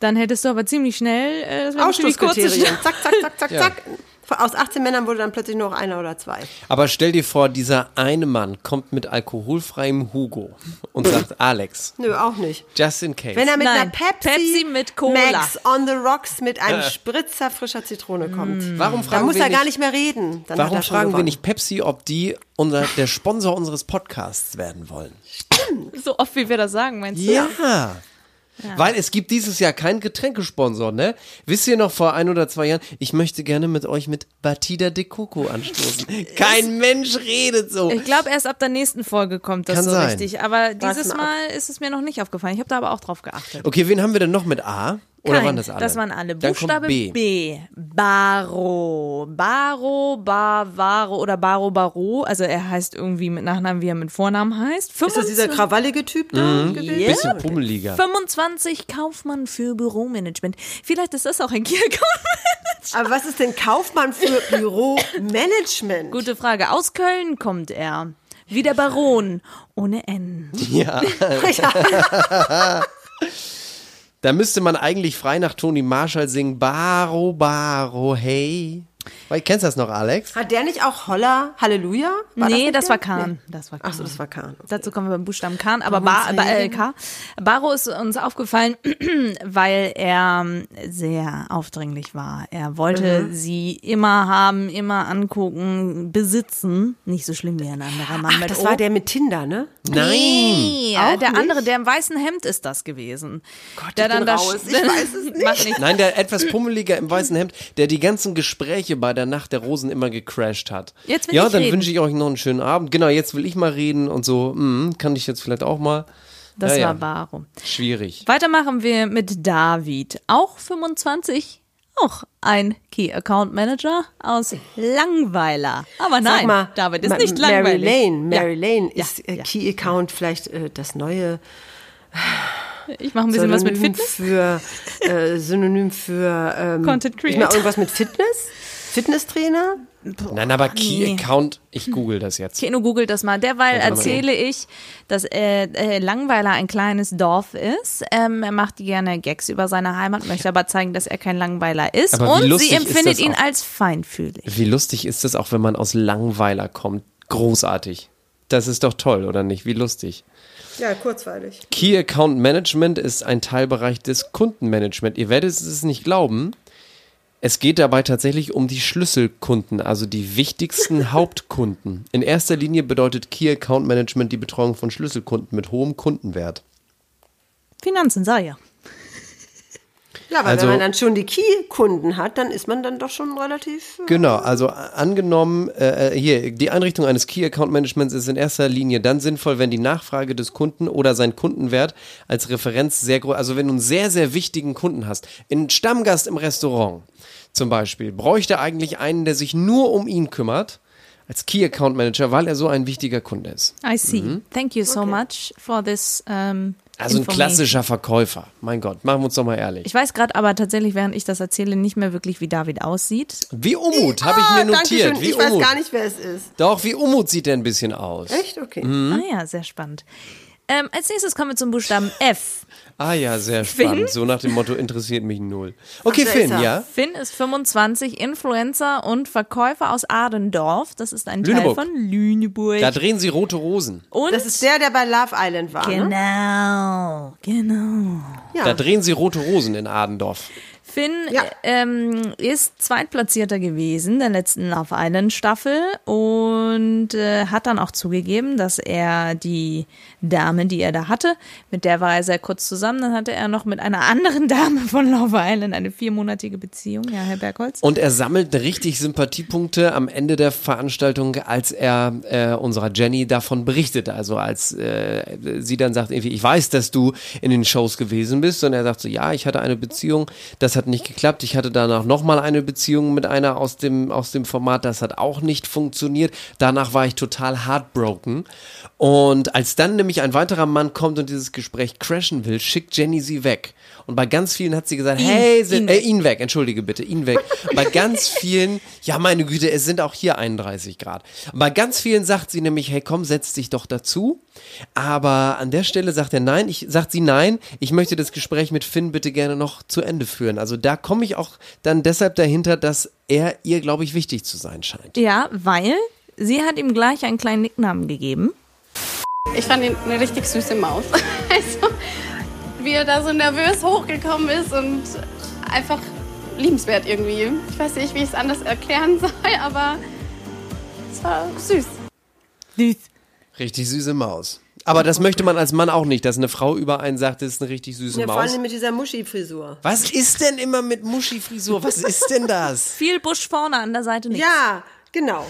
Dann hättest du aber ziemlich schnell äh, das Ausschlusskriterien. Zack, zack, zack, zack, zack. Aus 18 Männern wurde dann plötzlich nur noch einer oder zwei. Aber stell dir vor, dieser eine Mann kommt mit alkoholfreiem Hugo und sagt, Alex, Nö, auch nicht. just in case. Wenn er mit Nein, einer Pepsi, Pepsi mit Cola. Max on the Rocks mit einem Spritzer frischer Zitrone kommt. warum Dann fragen muss wir er gar nicht, nicht mehr reden. Dann warum fragen wir gewonnen. nicht Pepsi, ob die unser, der Sponsor unseres Podcasts werden wollen? So oft, wie wir das sagen, meinst du? Ja. Weil es gibt dieses Jahr keinen Getränkesponsor, ne? Wisst ihr noch vor ein oder zwei Jahren, ich möchte gerne mit euch mit Batida de Coco anstoßen. Kein Mensch redet so. Ich glaube, erst ab der nächsten Folge kommt das Kann so sein. richtig. Aber dieses mal ist es mir noch nicht aufgefallen. Ich habe da aber auch drauf geachtet. Okay, wen haben wir denn noch mit A? Oder Kein. waren das alle? Das waren alle. Dann Buchstabe kommt B. B. Baro. Baro, Bavaro oder Baro Baro. Also er heißt irgendwie mit Nachnamen, wie er mit Vornamen heißt. Ist das dieser 25 krawallige Typ da gewesen? Bisschen pummeliger. 25 Kaufmann für Büromanagement. Vielleicht ist das auch ein Key-Account. Aber was ist denn Kaufmann für Büromanagement? Gute Frage. Aus Köln kommt er. Wie der Baron. Ohne N. Ja. Da müsste man eigentlich frei nach Toni Marshall singen, Baro, Baro, hey. Weil, kennst du das noch, Alex? Hat der nicht auch Holla Halleluja? War nee, das der? war Kahn. Das war Kahn. Achso, das war Kahn. Dazu kommen wir beim Buchstaben Kahn, aber ba ba äh, K. Baro ist uns aufgefallen, weil er ähm, sehr aufdringlich war. Er wollte Mhm. sie immer haben, immer angucken, besitzen. Nicht so schlimm wie ein anderer Mann Ach, mit das O. war der mit Tinder, ne? Nein. Nee, Auch der nicht? andere, der im weißen Hemd ist das gewesen. Gott, der ich bin da raus. Ich weiß es nicht. Nicht. Nein, der etwas pummeliger im weißen Hemd, der die ganzen Gespräche bei der Nacht der Rosen immer gecrashed hat. Jetzt will ja, ich dann wünsche ich euch noch einen schönen Abend. Genau, jetzt will ich mal reden und so. Hm, kann ich jetzt vielleicht auch mal. Das Ja, war ja. Varo. Schwierig. Weiter machen wir mit David, auch 25, auch ein Key Account Manager aus Langweiler. Aber nein, mal, David ist Ma- nicht Mary langweilig. Lane, Mary ja. Lane Ja, ist äh, ja. Key Account vielleicht äh, das neue Ich mache ein bisschen was mit Synonym Fitness. für äh, Synonym für ähm, Content ich meine, Creator. irgendwas mit Fitness, Fitnesstrainer. Nein, aber Key nee. Account, ich google das jetzt. Keno googelt das mal. Derweil mal. erzähle ich, dass äh, äh, Langweiler ein kleines Dorf ist. Ähm, er macht gerne Gags über seine Heimat, möchte aber zeigen, dass er kein Langweiler ist. Aber wie Und sie empfindet ihn auch? als feinfühlig. Wie lustig ist das auch, wenn man aus Langweiler kommt? Großartig. Das ist doch toll, oder nicht? Wie lustig. Ja, kurzweilig. Key Account Management ist ein Teilbereich des Kundenmanagement. Ihr werdet es nicht glauben. Es geht dabei tatsächlich um die Schlüsselkunden, also die wichtigsten Hauptkunden. In erster Linie bedeutet Key Account Management die Betreuung von Schlüsselkunden mit hohem Kundenwert. Finanzen sei ja. Ja, weil Also- wenn man dann schon die Key-Kunden hat, dann ist man dann doch schon relativ. äh, Genau, also äh, angenommen, äh, äh, hier, die Einrichtung eines Key Account Managements ist in erster Linie dann sinnvoll, wenn die Nachfrage des Kunden oder sein Kundenwert als Referenz sehr groß, also wenn du einen sehr, sehr wichtigen Kunden hast, einen Stammgast im Restaurant zum Beispiel, bräuchte eigentlich einen, der sich nur um ihn kümmert, als Key Account Manager, weil er so ein wichtiger Kunde ist. I see. Thank you so much for this. Um, Also ein klassischer Verkäufer. Mein Gott, machen wir uns doch mal ehrlich. Ich weiß gerade aber tatsächlich, während ich das erzähle, nicht mehr wirklich, wie David aussieht. Wie Umut, habe ich Ah, mir notiert. Dankeschön. Wie Ich weiß Umut. gar nicht, wer es ist. Doch, wie Umut sieht er ein bisschen aus. Echt? Okay. Mhm. Ah ja, sehr spannend. Ähm, als nächstes kommen wir zum Buchstaben F. Ah ja, sehr spannend. So nach dem Motto interessiert mich null. Okay, da Finn, ja? Finn ist 25, Influencer und Verkäufer aus Adendorf. Das ist ein Lüneburg. Teil von Lüneburg. Da drehen sie rote Rosen. und Das ist der, der bei Love Island war. Ne? genau, genau. Ja. Da drehen sie rote Rosen in Adendorf. Finn Ja. äh, ähm, ist Zweitplatzierter gewesen der letzten Love Island Staffel und äh, hat dann auch zugegeben, dass er die Dame, die er da hatte, mit der war er sehr kurz zusammen. Dann hatte er noch mit einer anderen Dame von Love Island eine viermonatige Beziehung. Ja, Herr Bergholz. Und er sammelt richtig Sympathiepunkte am Ende der Veranstaltung, als er äh, unserer Jenny davon berichtet. Also als äh, sie dann sagt, irgendwie, ich weiß, dass du in den Shows gewesen bist. Und er sagt so, ja, ich hatte eine Beziehung, das hat nicht geklappt. Ich hatte danach nochmal eine Beziehung mit einer aus dem, aus dem Format, das hat auch nicht funktioniert. Danach war ich total heartbroken. Und als dann nämlich ein weiterer Mann kommt und dieses Gespräch crashen will, schickt Jenny sie weg. Und bei ganz vielen hat sie gesagt, hey, sind, ihn äh, ihn weg, entschuldige bitte, ihn weg. bei ganz vielen, ja meine Güte, es sind auch hier 31 Grad. Bei ganz vielen sagt sie nämlich, hey komm, setz dich doch dazu. Aber an der Stelle sagt er nein, ich, sagt sie nein, ich möchte das Gespräch mit Finn bitte gerne noch zu Ende führen. Also da komme ich auch dann deshalb dahinter, dass er ihr, glaube ich, wichtig zu sein scheint. Ja, weil sie hat ihm gleich einen kleinen Nicknamen gegeben. Ich fand ihn eine richtig süße Maus. Also, wie er da so nervös hochgekommen ist und einfach liebenswert irgendwie. Ich weiß nicht, wie ich es anders erklären soll, aber es war süß. Richtig süße Maus. Aber das möchte man als Mann auch nicht, dass eine Frau über einen sagt, das ist eine richtig süße Ja, vor Maus. allem mit dieser Muschi-Frisur. Was ist denn immer mit Muschi-Frisur? Was ist denn das? Viel Busch vorne an der Seite nicht. Ja, genau.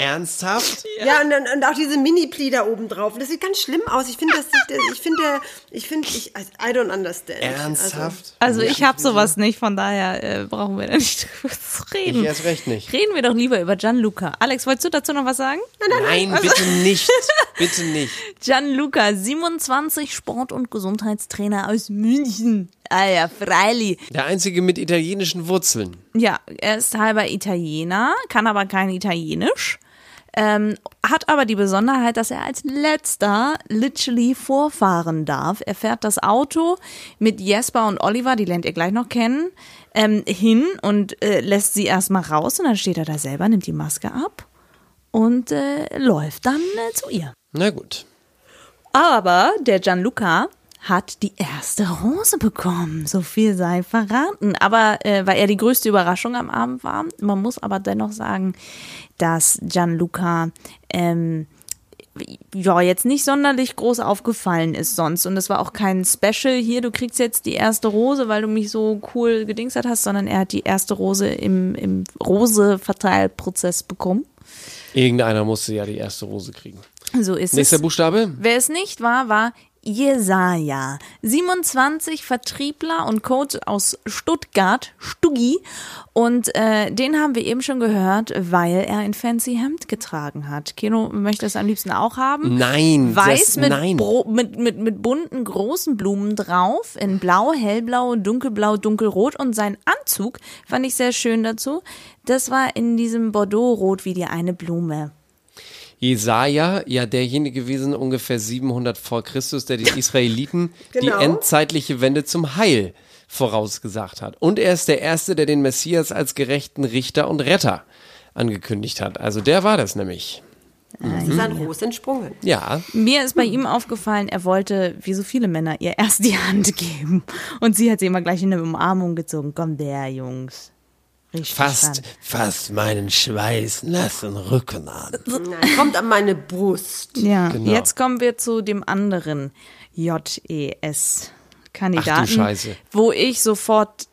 Ernsthaft? Ja, und, dann- und auch diese Mini-Pli da oben drauf. Das sieht ganz schlimm aus. Ich finde, das sieht, ich finde, ich finde, ich, I don't understand. Ernsthaft? Also ich habe sowas nicht, von daher äh, brauchen wir da nicht drüber zu reden. Ich erst recht nicht. Reden wir doch lieber über Gianluca. Alex, wolltest du dazu noch was sagen? Nein, bitte nicht. Bitte nicht. Gianluca, 27 Sport- und Gesundheitstrainer aus München. Ah ja, freilich. Der einzige mit italienischen Wurzeln. Ja, er ist halber Italiener, kann aber kein Italienisch. Ähm, hat aber die Besonderheit, dass er als letzter literally vorfahren darf. Er fährt das Auto mit Jesper und Oliver, die lernt ihr gleich noch kennen, ähm, hin und äh, lässt sie erstmal raus und dann steht er da selber, nimmt die Maske ab und äh, läuft dann äh, zu ihr. Na gut. Aber der Gianluca hat die erste Rose bekommen. So viel sei verraten. Aber äh, weil er die größte Überraschung am Abend war. Man muss aber dennoch sagen, dass Gianluca ähm, ja jetzt nicht sonderlich groß aufgefallen ist sonst. Und es war auch kein Special hier, du kriegst jetzt die erste Rose, weil du mich so cool gedingstert hast, sondern er hat die erste Rose im, im Rose-Verteilprozess bekommen. Irgendeiner musste ja die erste Rose kriegen. So ist Nächster es. Buchstabe? Wer es nicht war, war Jesaja. 27 Vertriebler und Coach aus Stuttgart, Stuggi. Und äh, den haben wir eben schon gehört, weil er ein fancy Hemd getragen hat. Kino möchte es am liebsten auch haben. Nein, Weiß das, mit, nein. Bro mit, mit, mit bunten großen Blumen drauf, in blau, hellblau, dunkelblau, dunkelrot. Und sein Anzug fand ich sehr schön dazu. Das war in diesem Bordeaux-Rot wie die eine Blume. Jesaja, ja derjenige gewesen, ungefähr 700 vor Christus, der den Israeliten die Genau. endzeitliche Wende zum Heil vorausgesagt hat. Und er ist der Erste, der den Messias als gerechten Richter und Retter angekündigt hat. Also der war das nämlich. Sie ist an Ros entsprungen. Ja, Mir ist bei ihm aufgefallen, er wollte, wie so viele Männer, ihr erst die Hand geben. Und sie hat sie immer gleich in eine Umarmung gezogen. Komm der, Jungs. Richtig fast, fast meinen Schweiß nassen Rücken an. Nein, kommt an meine Brust. Ja, Genau. jetzt kommen wir zu dem anderen JES-Kandidaten. Wo ich sofort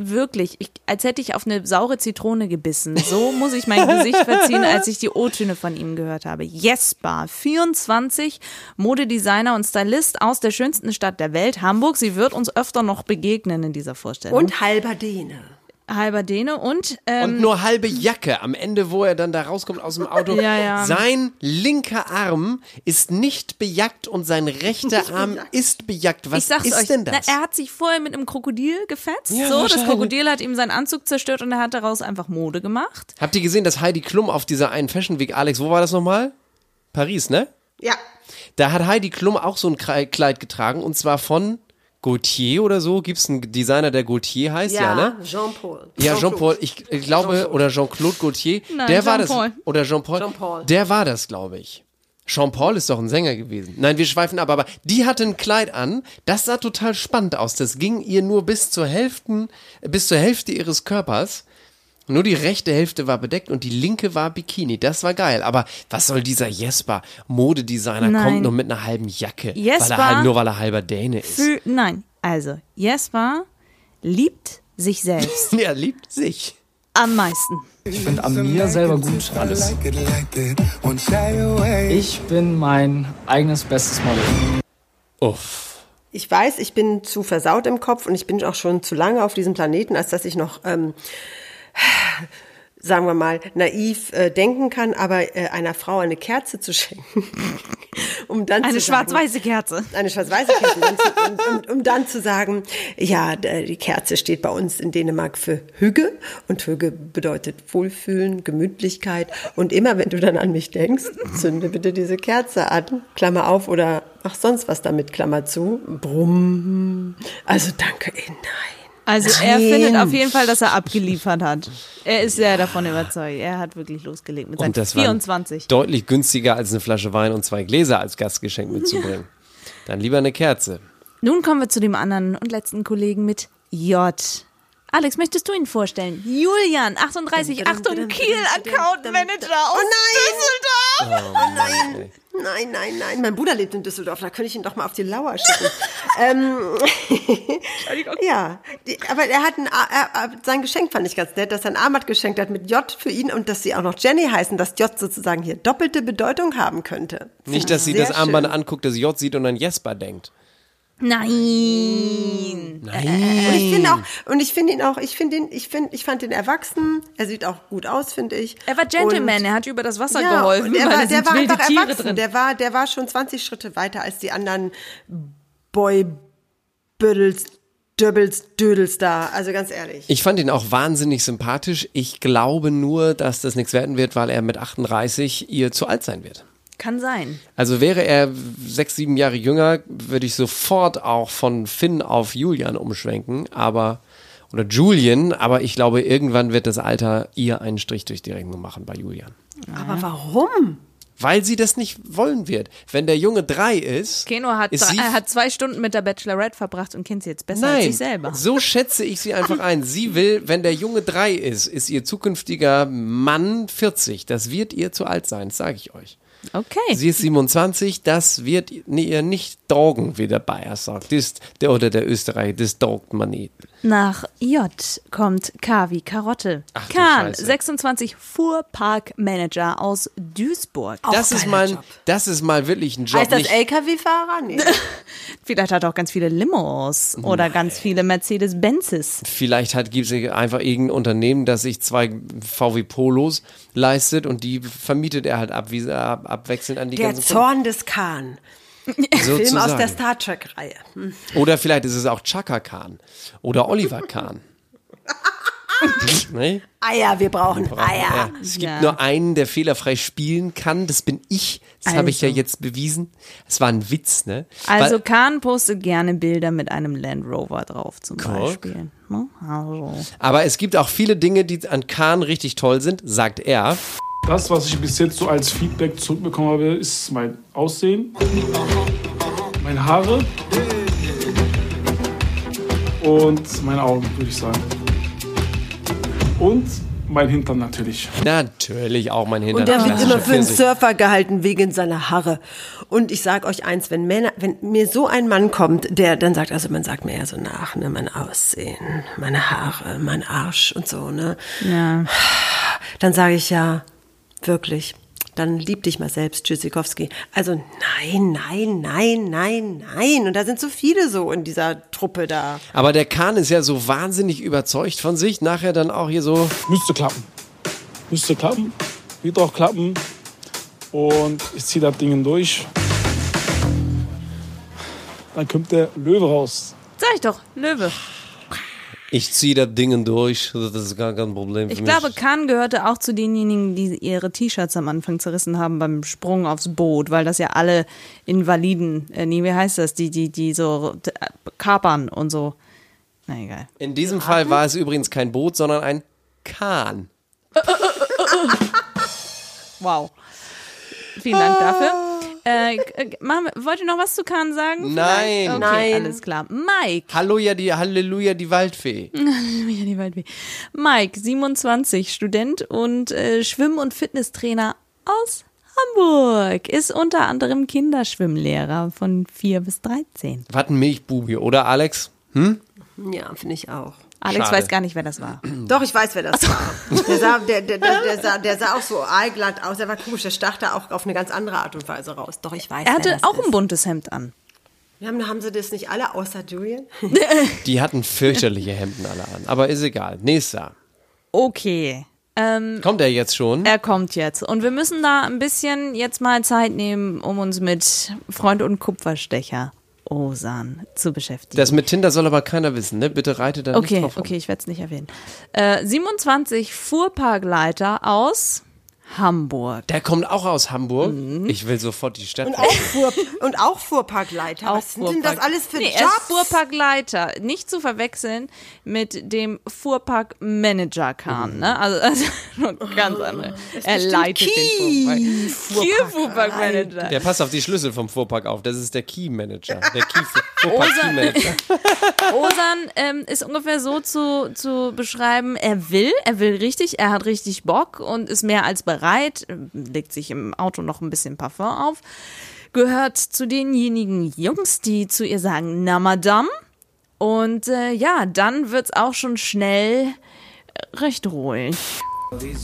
wirklich, ich, als hätte ich auf eine saure Zitrone gebissen. So muss ich mein Gesicht verziehen, als ich die O-Töne von ihm gehört habe. Jesper, 24, Modedesigner und Stylist aus der schönsten Stadt der Welt, Hamburg. Sie wird uns öfter noch begegnen in dieser Vorstellung. Und halber Däne. Halber Däne und, ähm, Und nur halbe Jacke am Ende, wo er dann da rauskommt aus dem Auto. Ja, ja. Sein linker Arm ist nicht bejackt und sein rechter Arm ist bejackt. Was ich sag's ist euch, denn na, das? er hat sich vorher mit einem Krokodil gefetzt. Ja, so, das. Krokodil hat ihm seinen Anzug zerstört und er hat daraus einfach Mode gemacht. Habt ihr gesehen, dass Heidi Klum auf dieser einen Fashion Week, Alex, wo war das nochmal? Paris, ne? Ja. Da hat Heidi Klum auch so ein Kleid getragen und zwar von Gaultier oder so. Gibt es einen Designer, der Gaultier heißt? Ja, ne? Jean-Paul. Ja, Jean-Paul, ich, ich glaube, oder Jean-Claude Gaultier, Nein, der war das, Jean-Paul. oder Jean-Paul, Jean-Paul. der war das, glaube ich. Jean-Paul ist doch ein Sänger gewesen. Nein, wir schweifen ab, aber die hatte ein Kleid an, das sah total spannend aus. Das ging ihr nur bis zur Hälfte, bis zur Hälfte ihres Körpers. Nur die rechte Hälfte war bedeckt und die linke war Bikini. Das war geil. Aber was soll dieser Jesper, Modedesigner, Nein. kommt nur mit einer halben Jacke? weil Jesper- er halb, nur weil er halber Däne ist. Für, nein, also Jesper liebt sich selbst er liebt sich. am meisten. Ich finde an mir selber gut alles. Ich bin mein eigenes bestes Model. Uff. Ich weiß, ich bin zu versaut im Kopf und ich bin auch schon zu lange auf diesem Planeten, als dass ich noch, ähm, sagen wir mal, naiv äh, denken kann, aber äh, einer Frau eine Kerze zu schenken, um dann Eine schwarz-weiße Kerze. eine schwarz-weiße Kerze, um, dann zu- um, um, um dann zu sagen, ja, die Kerze steht bei uns in Dänemark für Hüge und Hüge bedeutet Wohlfühlen, Gemütlichkeit und immer wenn du dann an mich denkst, zünde bitte diese Kerze an, Klammer auf oder mach sonst was damit, Klammer zu, brumm, also danke, eh, nein. Also er Nein. findet auf jeden Fall, dass er abgeliefert hat. Er ist sehr davon überzeugt. Er hat wirklich losgelegt mit seinen Und das war 24. deutlich günstiger als eine Flasche Wein und zwei Gläser als Gastgeschenk mitzubringen. Dann lieber eine Kerze. Nun kommen wir zu dem anderen und letzten Kollegen mit J. Alex, möchtest du ihn vorstellen? Julian, 38, Achtung, Kiel, Account Manager aus Oh nein! Düsseldorf. Oh nein, nein, nein, nein. Mein Bruder lebt in Düsseldorf, da könnte ich ihn doch mal auf die Lauer schicken. ähm, ja, die, aber er hat ein, er, er, sein Geschenk fand ich ganz nett, dass er ein Armband geschenkt hat mit J für ihn und dass sie auch noch Jenny heißen, dass J sozusagen hier doppelte Bedeutung haben könnte. Nicht, dass sie das Armband schön. anguckt, das J sieht und an Jesper denkt. Nein. Und ich finde auch, und ich finde ihn auch, ich finde ihn, ich finde, ich fand ihn erwachsen. Er sieht auch gut aus, finde ich. Er war Gentleman, Und- er hat über das Wasser ja, geholfen, er war, der war wilde einfach Tiere erwachsen. drin. Der war, der war schon 20 Schritte weiter als die anderen Boy-Büddels, Döbbels, Dödels da. Also ganz ehrlich. Ich fand ihn auch wahnsinnig sympathisch. Ich glaube nur, dass das nichts werden wird, weil er mit 38 ihr zu alt sein wird. Kann sein. Also wäre er sechs, sieben Jahre jünger, würde ich sofort auch von Finn auf Julian umschwenken, aber oder Julian, aber ich glaube, irgendwann wird das Alter ihr einen Strich durch die Rechnung machen bei Julian. Aber warum? weil sie das nicht wollen wird. Wenn der Junge drei ist, Keno hat, ist er hat zwei Stunden mit der Bachelorette verbracht und kennt sie jetzt besser als Nein, sich selber. so schätze ich sie einfach ein. Sie will, wenn der Junge drei ist, ist ihr zukünftiger Mann 40. Das wird ihr zu alt sein, sage ich euch. Okay. Sie ist 27, das wird ihr nicht taugen, wie der Bayer sagt. Das, der, oder der Österreicher, das taugt man nicht. Nach J kommt K wie Karotte. Ach Kahn, Scheiße. 26 Fuhrparkmanager aus Duisburg. Das ist, mal, Job. das ist mal wirklich ein Job. Heißt das LKW-Fahrer? Nee. Vielleicht hat er auch ganz viele Limos oder ganz viele Mercedes-Benzes. Vielleicht hat, gibt es einfach irgendein Unternehmen, das sich zwei VW Polos leistet und die vermietet er halt ab, wie, sie ab, abwechselnd an die Der ganzen Zorn des Khan. Film aus der Star Trek-Reihe. Hm. Oder vielleicht ist es auch Chaka Khan oder Oliver Kahn. nee? Eier, wir brauchen Ja, Eier. es gibt Ja. nur einen, der fehlerfrei spielen kann. Das bin ich. Das habe ich ja Also. jetzt bewiesen. Es war ein Witz, ne? Also Weil, Kahn postet gerne Bilder mit einem Land Rover drauf zum Guck. Beispiel. Also. aber es gibt auch viele Dinge, die an Kahn richtig toll sind, sagt er. Das, was ich bis jetzt so als Feedback zurückbekommen habe, ist mein Aussehen, meine Haare und meine Augen, würde ich sagen. Und mein Hintern natürlich. Natürlich auch mein Hintern. Und der wird immer für einen. Surfer gehalten wegen seiner Haare. Und ich sag euch eins, wenn Männer, wenn mir so ein Mann kommt, der dann sagt, also man sagt mir ja so nach, ne, mein Aussehen, meine Haare, mein Arsch und so, ne, Ja. dann sage ich ja, wirklich, dann lieb dich mal selbst, Tschüssikowski. Also nein, nein, nein, nein, nein. Und da sind so viele so in dieser Truppe da. Aber der Kahn ist ja so wahnsinnig überzeugt von sich, nachher dann auch hier so. Müsste klappen. Müsste klappen. Wird auch klappen. Und ich ziehe das Ding durch. Dann kommt der Löwe raus. Sag ich doch, Löwe. Ich ziehe das Ding durch, das ist gar kein Problem für Ich mich. glaube, Kahn gehörte auch zu denjenigen, die ihre T-Shirts am Anfang zerrissen haben beim Sprung aufs Boot, weil das ja alle Invaliden, äh, nee, wie heißt das, die, die, die so äh, kapern und so. Na egal. In diesem Fall war es übrigens kein Boot, sondern ein Kahn. Wow. Vielen Dank dafür. Äh, äh, machen wir- wollt ihr noch was zu Kahn sagen? Nein. Okay, Nein. alles klar. Mike. Halleluja, die, Halleluja, die Waldfee. Halleluja, die Waldfee. Mike, 27, Student und äh, Schwimm- und Fitnesstrainer aus Hamburg. Ist unter anderem Kinderschwimmlehrer von 4 bis 13. Was ein Milchbubi, oder Alex? Ja, finde ich auch. Alex Schade. weiß gar nicht, wer das war. Doch, ich weiß, wer das war. Der sah, der, der, der, der, sah, der sah auch so aalglatt aus. Der war komisch. Der stach da auch auf eine ganz andere Art und Weise raus. Doch, ich weiß, Er hatte wer das auch ist. ein buntes Hemd an. Haben, haben sie das nicht alle, außer Julian? Die hatten fürchterliche Hemden alle an. Aber ist egal. Nächster. Okay. Ähm, Kommt er jetzt schon? er kommt jetzt. Und wir müssen da ein bisschen jetzt mal Zeit nehmen, um uns mit Freund und Kupferstecher Osan zu beschäftigen. Das mit Tinder soll aber keiner wissen, ne? Bitte reite da nicht Okay, drauf rum. okay, ich werde es nicht erwähnen. Äh, 27 Fuhrparkleiter aus Hamburg. Der kommt auch aus Hamburg. Mhm. Ich will sofort die Stadt. Und auch, Fuhr, und auch Fuhrparkleiter. Auch Was sind denn das Fuhrpark- alles für nee, er ist Jobs? Fuhrparkleiter. Nicht zu verwechseln mit dem Fuhrparkmanager Kahn. Ne? Also, also ganz andere. Er bestimmt leitet den Key- Fuhrpark. Key-Fuhrparkmanager. Der passt auf die Schlüssel vom Fuhrpark auf. Das ist der Key Manager. Der Key Fuhrpark Key Manager. Osan ähm, ist ungefähr so zu, zu beschreiben, er will, er will richtig, er hat richtig Bock und ist mehr als bereit, ähm, legt sich im Auto noch ein bisschen Parfum auf, gehört zu denjenigen Jungs, die zu ihr sagen, na Madame. Und äh, ja, dann wird's auch schon schnell recht ruhig.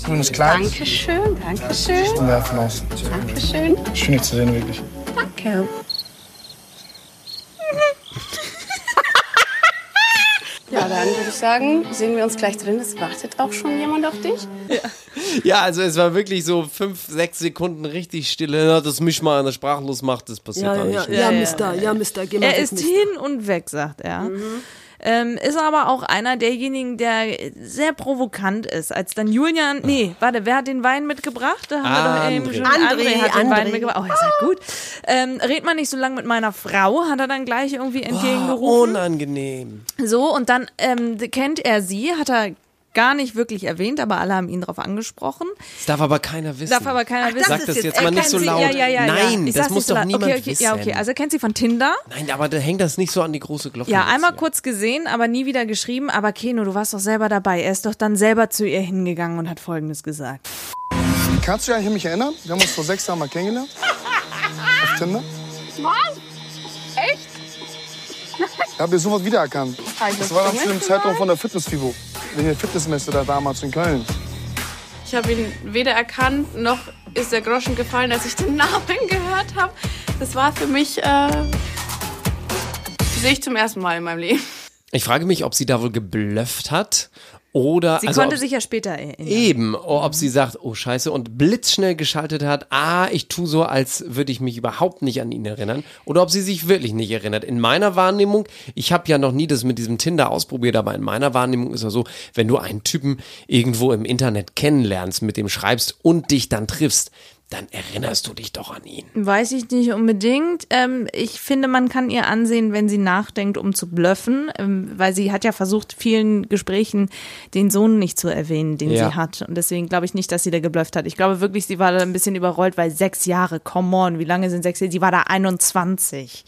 Schönes Kleid. Dankeschön, Dankeschön, Und werfen aus. Dankeschön. Schön, dich zu sehen, wirklich. Danke. Ja, dann würde ich sagen, sehen wir uns gleich drin. Es wartet auch schon jemand auf dich. Ja, also es war wirklich so fünf, sechs Sekunden richtig stille. Ja, Das mich mal einer sprachlos macht, das passiert Ja, doch ja, nicht. ja, ja, Mister, ja, Mister, geh mal Er ist Mister. hin und weg, sagt er. Ähm, ist aber auch einer derjenigen, der sehr provokant ist. Als dann Julian, nee, warte, wer hat den Wein mitgebracht? Da haben wir doch eben André. schon. André, hat den André. Wein mitgebracht. Oh, ist ja gut. Ähm, red mal nicht so lange mit meiner Frau, hat er dann gleich irgendwie Oh, entgegengerufen. unangenehm. So, und dann ähm, kennt er sie, hat er gar nicht wirklich erwähnt, aber alle haben ihn darauf angesprochen. Das darf aber keiner wissen. Darf aber keiner Ach, das wissen. Sag das jetzt- jetzt mal nicht so sie- laut. Ja, ja, ja, Nein, das muss nicht so doch laut. niemand okay, okay, wissen. Ja, okay, also er kennt sie von Tinder. Nein, aber da hängt das nicht so an die große Glocke. Ja, jetzt einmal hier. kurz gesehen, aber nie wieder geschrieben. Aber Keno, du warst doch selber dabei. Er ist doch dann selber zu ihr hingegangen und hat Folgendes gesagt. Kannst du dich eigentlich an mich erinnern? Wir haben uns vor sechs Jahren mal kennengelernt. Auf Tinder. Was? Echt? Ich habe sofort wiedererkannt. Das war dann zu dem Zeitraum von der Fitness-Fibo. Wegen der Fitnessmesse da damals in Köln. Ich habe ihn weder erkannt, noch ist der Groschen gefallen, als ich den Namen gehört habe. Das war für mich, äh, sehe ich zum ersten Mal in meinem Leben. Ich frage mich, ob sie da wohl geblufft hat oder Sie also konnte ob, sich ja später erinnern. eben, ob sie sagt, oh Scheiße und blitzschnell geschaltet hat, ah, ich tu so, als würde ich mich überhaupt nicht an ihn erinnern oder ob sie sich wirklich nicht erinnert. In meiner Wahrnehmung, ich habe ja noch nie das mit diesem Tinder ausprobiert, aber in meiner Wahrnehmung ist ja so, wenn du einen Typen irgendwo im Internet kennenlernst, mit dem schreibst und dich dann triffst, dann erinnerst du dich doch an ihn. Weiß ich nicht unbedingt. Ähm, ich finde, man kann ihr ansehen, wenn sie nachdenkt, um zu bluffen, ähm, weil sie hat ja versucht, vielen Gesprächen den Sohn nicht zu erwähnen, den Ja. sie hat. Und deswegen glaube ich nicht, dass sie da geblufft hat. Ich glaube wirklich, sie war da ein bisschen überrollt, weil sechs Jahre, come on, wie lange sind sechs Jahre? Sie war da 21.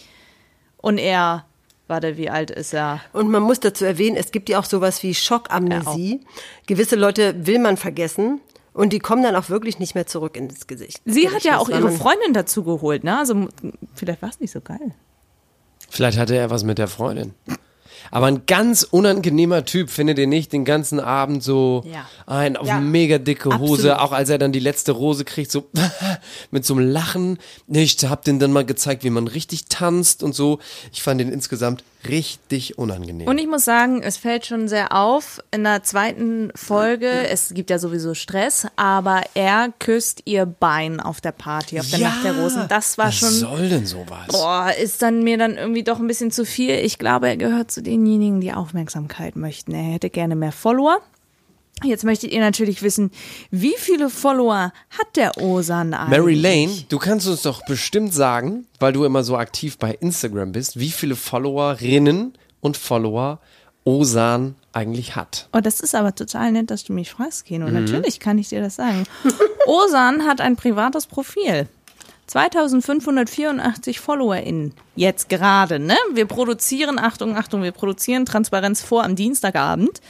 Und er, warte, wie alt ist er? Und man muss dazu erwähnen, es gibt ja auch sowas wie Schockamnesie. Gewisse Leute will man vergessen und die kommen dann auch wirklich nicht mehr zurück ins Gesicht. Sie hat ja auch ihre Freundin dazu geholt, ne? Also vielleicht war es nicht so geil. Vielleicht hatte er was mit der Freundin. Aber ein ganz unangenehmer Typ, findet ihr nicht, den ganzen Abend so Ja. ein auf Ja. mega dicke Hose, Absolut. auch als er dann die letzte Rose kriegt, so mit so einem Lachen. Ich hab den dann mal gezeigt, wie man richtig tanzt und so. Ich fand den insgesamt richtig unangenehm. Und ich muss sagen, es fällt schon sehr auf in der zweiten Folge. Es gibt ja sowieso Stress, aber er küsst ihr Bein auf der Party, auf der Nacht der Rosen. Das war Was schon. soll denn sowas? Boah, ist dann mir dann irgendwie doch ein bisschen zu viel. Ich glaube, er gehört zu denjenigen, die Aufmerksamkeit möchten. Er hätte gerne mehr Follower. Jetzt möchtet ihr natürlich wissen, wie viele Follower hat der Osan eigentlich? Mary Lane, du kannst uns doch bestimmt sagen, weil du immer so aktiv bei Instagram bist, wie viele Followerinnen und Follower Osan eigentlich hat. Oh, das ist aber total nett, dass du mich fragst, Mhm. Keno. Natürlich kann ich dir das sagen. Osan hat ein privates Profil. 2584 FollowerInnen. Jetzt gerade, ne? Wir produzieren, Achtung, Achtung, wir produzieren Transparenz vor am Dienstagabend.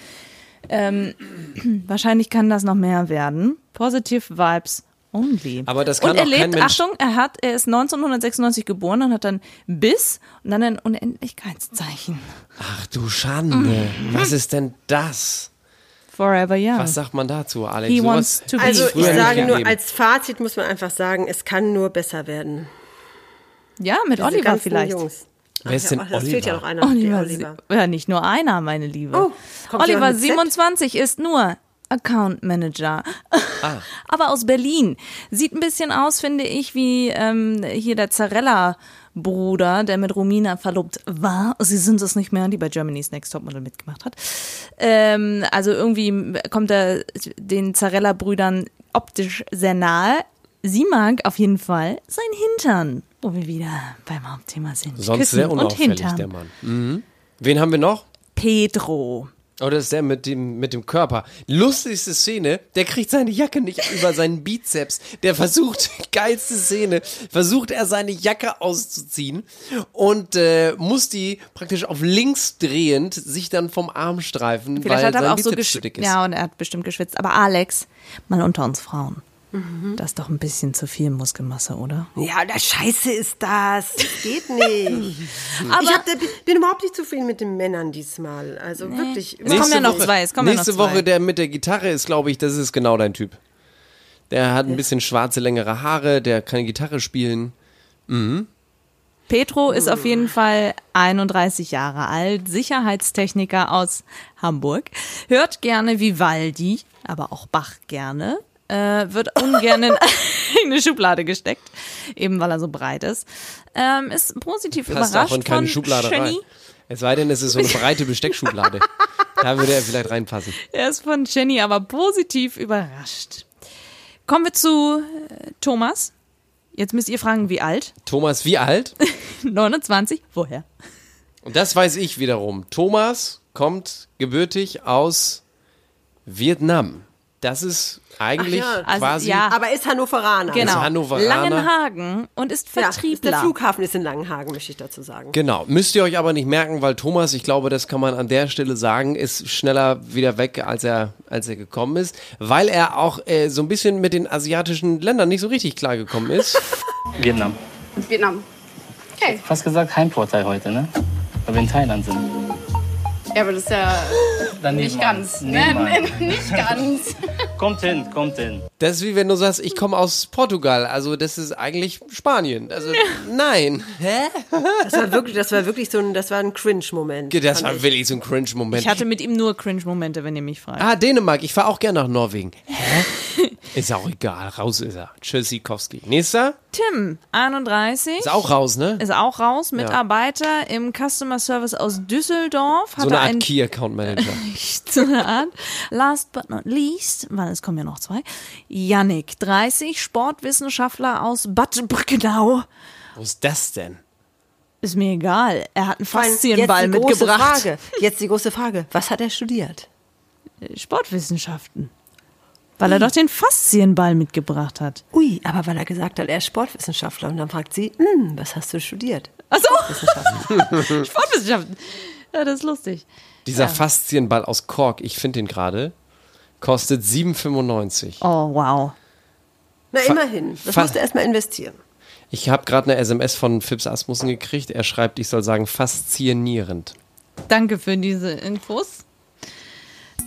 Ähm, wahrscheinlich kann das noch mehr werden. Positive Vibes only. Aber das kann und er auch kein lebt, Mensch- Achtung, er hat, er ist 1996 geboren und hat dann Biss und dann ein Unendlichkeitszeichen. Ach du Schande, Mhm. was ist denn das? Forever young. Was sagt man dazu, Alex? He wants to be Also ich sage nur, gegeben. als Fazit muss man einfach sagen, es kann nur besser werden. Ja, mit Diese Oliver vielleicht. Jungs. Wer ist Ach denn ja, Das fehlt ja Oliver? noch einer. Oliver, Oliver. ja, nicht nur einer, meine Liebe. Oh, Oliver, jemand mit Z? 27, ist nur Account Manager. Ah. Aber aus Berlin. Sieht ein bisschen aus, finde ich, wie ähm, hier der Zarella-Bruder, der mit Romina verlobt war. Sie sind es nicht mehr, die bei Germany's Next Topmodel mitgemacht hat. Ähm, also irgendwie kommt er den Zarella-Brüdern optisch sehr nahe. Sie mag auf jeden Fall sein Hintern, wo wir wieder beim Hauptthema sind. Sonst Küssen sehr und unauffällig, der Mann. Mhm. Wen haben wir noch? Pedro. Oh, das ist der mit dem, mit dem Körper. Lustigste Szene, der kriegt seine Jacke nicht über seinen Bizeps. Der versucht, geilste Szene, versucht er seine Jacke auszuziehen und äh, muss die praktisch auf links drehend sich dann vom Arm streifen, Vielleicht weil hat er sein auch so Bizeps geschwitzt. dick ist. Ja, und er hat bestimmt geschwitzt. Aber Alex, mal unter uns Frauen. Mhm. Das ist doch ein bisschen zu viel Muskelmasse, oder? Ja, das Scheiße ist das. Das geht nicht. Aber- ich hab, bin überhaupt nicht zufrieden mit den Männern diesmal. Also wirklich. Es kommen ja noch zwei, es kommen ja noch nächste zwei. Woche der mit der Gitarre ist, glaube ich, das ist genau dein Typ. Der hat ein bisschen schwarze, längere Haare, der kann Gitarre spielen. Petro ist auf jeden Fall 31 Jahre alt, Sicherheitstechniker aus Hamburg, hört gerne Vivaldi, aber auch Bach gerne, äh, wird ungern in eine Schublade gesteckt, eben weil er so breit ist, ähm, ist positiv Passt überrascht in keine von Schublade Jenny. rein. Es sei denn, es ist so eine breite Besteckschublade. da würde er vielleicht reinpassen. Er ist von Jenny aber positiv überrascht. Kommen wir zu äh, Thomas. Jetzt müsst ihr fragen, wie alt? Thomas, wie alt? 29. Woher? Und das weiß ich wiederum. Thomas kommt gebürtig aus Vietnam. Das ist eigentlich ja, also, quasi. ja. Aber ist Hannoveraner. Genau. Also Hannoveraner. Langenhagen und ist Ja, Vertriebler. der Flughafen ist in Langenhagen, möchte ich dazu sagen. Genau, müsst ihr euch aber nicht merken, weil Thomas, ich glaube, das kann man an der Stelle sagen, ist schneller wieder weg, als er, als er gekommen ist, weil er auch äh, so ein bisschen mit den asiatischen Ländern nicht so richtig klargekommen ist. Vietnam. Vietnam. Okay. Fast gesagt Heimvorteil heute, ne? Weil wir in Thailand sind. Ja, aber das ist ja Dann nicht nebenan. ganz. Ne? Nicht ganz. Kommt hin, kommt hin. Das ist wie wenn du sagst, ich komme aus Portugal, also das ist eigentlich Spanien. Also nein. Hä? Das war wirklich, das war wirklich so ein, das war ein Cringe-Moment. Das war ich. wirklich so ein Cringe-Moment. Ich hatte mit ihm nur Cringe-Momente, wenn ihr mich fragt. Ah, Dänemark. Ich fahre auch gerne nach Norwegen. Hä? Ist auch egal. Raus ist er. Tschüssikowski. Nächster? Tim, 31. Ist auch raus, ne? Ist auch raus, Mitarbeiter im Customer Service aus Düsseldorf. So eine Art ein Key Account Manager. so eine Art. Last but not least, weil es kommen ja noch zwei. Yannick, 30, Sportwissenschaftler aus Bad Brückenau. Wo ist das denn? Ist mir egal. Er hat einen Faszienball jetzt die große mitgebracht. Frage. Jetzt die große Frage. Was hat er studiert? Sportwissenschaften. Weil er doch den Faszienball mitgebracht hat. Ui, aber weil er gesagt hat, er ist Sportwissenschaftler. Und dann fragt sie, hm, was hast du studiert? Achso, Wissenschaften. Sportwissenschaften. Ja, das ist lustig. Dieser Faszienball aus Kork, ich finde den gerade, kostet 7,95. Oh, wow. Na, immerhin. Das Fa- musst du erstmal investieren. Ich habe gerade eine SMS von Fips Asmussen gekriegt. Er schreibt, ich soll sagen, faszinierend. Danke für diese Infos.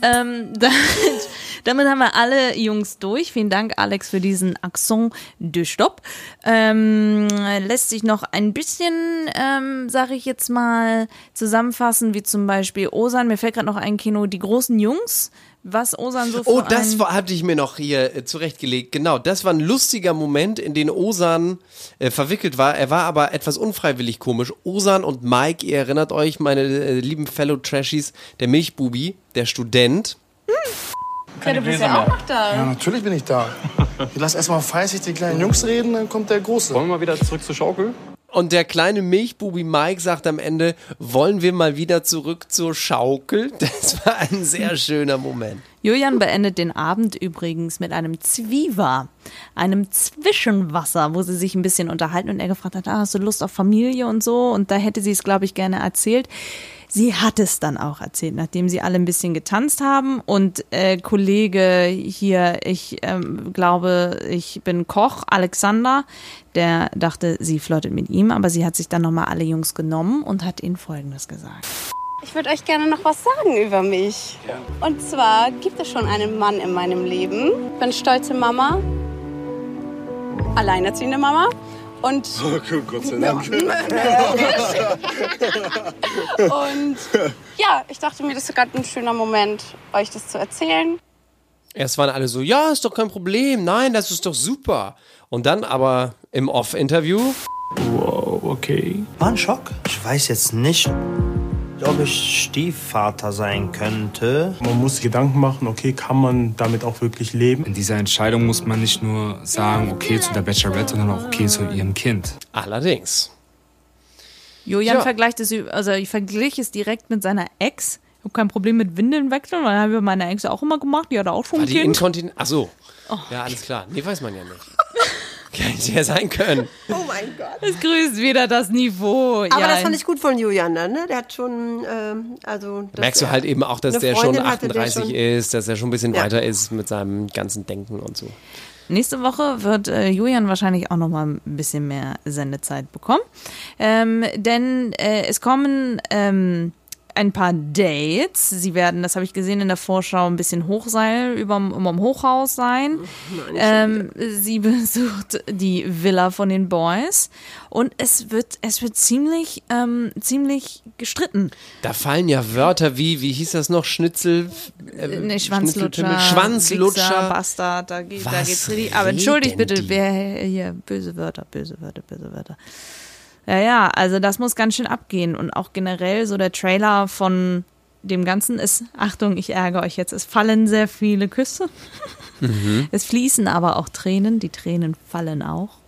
Ähm, damit, damit haben wir alle Jungs durch. Vielen Dank, Alex, für diesen Accent de Stopp. Ähm, lässt sich noch ein bisschen, ähm, sage ich jetzt mal, zusammenfassen, wie zum Beispiel Osan. Mir fällt gerade noch ein Kino, die großen Jungs. Was Osan so Oh, das war- hatte ich mir noch hier äh, zurechtgelegt. Genau, das war ein lustiger Moment, in den Osan äh, verwickelt war. Er war aber etwas unfreiwillig komisch. Osan und Mike, ihr erinnert euch, meine äh, lieben Fellow Trashies, der Milchbubi, der Student. Ja, du bist ja auch noch da. Ja, natürlich bin ich da. Ich lass erstmal fleißig die kleinen Jungs reden, dann kommt der Große. Wollen wir mal wieder zurück zur Schaukel? Und der kleine Milchbubi Mike sagt am Ende, wollen wir mal wieder zurück zur Schaukel? Das war ein sehr schöner Moment. Julian beendet den Abend übrigens mit einem Zwiever, einem Zwischenwasser, wo sie sich ein bisschen unterhalten und er gefragt hat, ah, hast du Lust auf Familie und so? Und da hätte sie es, glaube ich, gerne erzählt. Sie hat es dann auch erzählt, nachdem sie alle ein bisschen getanzt haben und äh, Kollege hier, ich ähm, glaube, ich bin Koch, Alexander, der dachte, sie flirtet mit ihm, aber sie hat sich dann nochmal alle Jungs genommen und hat ihnen Folgendes gesagt. Ich würde euch gerne noch was sagen über mich. Und zwar gibt es schon einen Mann in meinem Leben. Ich bin stolze Mama, alleinerziehende Mama. Und, Gott sei Dank. und ja, ich dachte mir, das ist gerade ein schöner Moment, euch das zu erzählen. Erst waren alle so, ja, ist doch kein Problem, nein, das ist doch super. Und dann aber im Off-Interview, Wow, okay. War ein Schock. Ich weiß jetzt nicht, ob ich Stiefvater sein könnte. Man muss sich Gedanken machen, okay, kann man damit auch wirklich leben? In dieser Entscheidung muss man nicht nur sagen, okay zu der Bachelorette, sondern auch okay zu ihrem Kind. allerdings. Julian Ja. vergleicht es, also ich verglich es direkt mit seiner Ex. Ich habe kein Problem mit Windeln wechseln, weil habe ich bei meiner Ex auch immer gemacht. Die hatte auch schon War ein die Kind. Inkontinenz? Ach so. Ja, alles klar. Nee, weiß man ja nicht. Hätte ja sein können. Oh mein Gott. Es grüßt wieder das Niveau. Aber ja, das fand ich gut von Julian dann, ne? Der hat schon, ähm, also. Merkst du halt eben auch, dass der schon Freundin hatte, der 38 schon- ist, dass er schon ein bisschen Ja. weiter ist mit seinem ganzen Denken und so. Nächste Woche wird äh, Julian wahrscheinlich auch noch mal ein bisschen mehr Sendezeit bekommen. Ähm, denn äh, es kommen ähm, ein paar Dates. Sie werden, das habe ich gesehen in der Vorschau, ein bisschen Hochseil überm, überm Hochhaus sein. Ähm, sie besucht die Villa von den Boys und es wird, es wird ziemlich, ähm, ziemlich gestritten. Da fallen ja Wörter wie, wie hieß das noch, Schnitzel, äh, Ne, Schwanzlutscher, Schnitzelpimmel, Schwanzlutscher. Wichser, Bastard, da, geht- da geht's richtig. Aber entschuldigt bitte, die? wer hier böse Wörter, böse Wörter, böse Wörter. Ja, ja, also das muss ganz schön abgehen und auch generell so der Trailer von dem Ganzen ist, Achtung, ich ärgere euch jetzt, es fallen sehr viele Küsse. Es fließen aber auch Tränen, die Tränen fallen auch.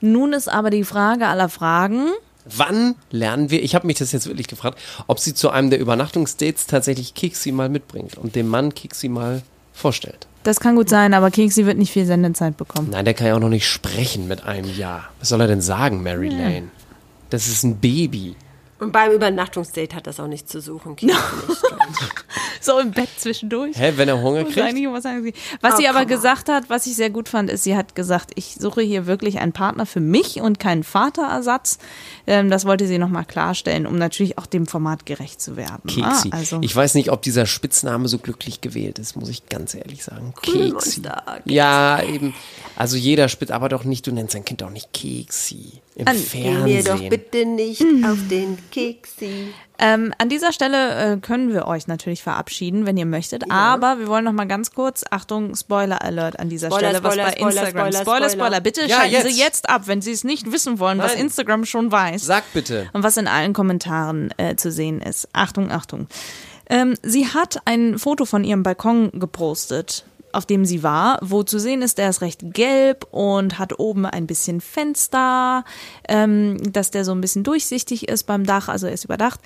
Nun ist aber die Frage aller Fragen, Wann lernen wir, ich habe mich das jetzt wirklich gefragt, ob sie zu einem der Übernachtungsdates tatsächlich Kiksi mal mitbringt und dem Mann Kiksi mal vorstellt. Das kann gut sein, aber Kiksi wird nicht viel Sendezeit bekommen. Nein, der kann ja auch noch nicht sprechen mit einem Jahr. Was soll er denn sagen, Mary Lane? Das ist ein Baby. Und beim Übernachtungsdate hat das auch nichts zu suchen. Kiki nicht. So im Bett zwischendurch. Hä, wenn er Hunger kriegt? was sagen. Was Oh, sie aber gesagt hat, was ich sehr gut fand, ist, sie hat gesagt, ich suche hier wirklich einen Partner für mich und keinen Vaterersatz. Ähm, das wollte sie nochmal klarstellen, um natürlich auch dem Format gerecht zu werden. Keksi. Ah, also. Ich weiß nicht, ob dieser Spitzname so glücklich gewählt ist, muss ich ganz ehrlich sagen. Keksi. Ja, eben. Also jeder Spitz, aber doch nicht, du nennst dein Kind doch nicht Keksi. Im An- Geh mir doch Fernsehen. bitte nicht auf den Keksi. Ähm, an dieser Stelle äh, können wir euch natürlich verabschieden, wenn ihr möchtet. Aber wir wollen noch mal ganz kurz, Achtung, Spoiler Alert an dieser Spoiler, Stelle, was Spoiler, bei Spoiler, Instagram. Spoiler, Spoiler, Spoiler. Spoiler. Bitte Ja, schalten jetzt. Sie jetzt ab, wenn Sie es nicht wissen wollen, was Nein. Instagram schon weiß. Sag bitte. Und was in allen Kommentaren äh, zu sehen ist. Achtung, Achtung. Ähm, sie hat ein Foto von ihrem Balkon gepostet, auf dem sie war, wo zu sehen ist, der ist recht gelb und hat oben ein bisschen Fenster, ähm, dass der so ein bisschen durchsichtig ist beim Dach, also er ist überdacht.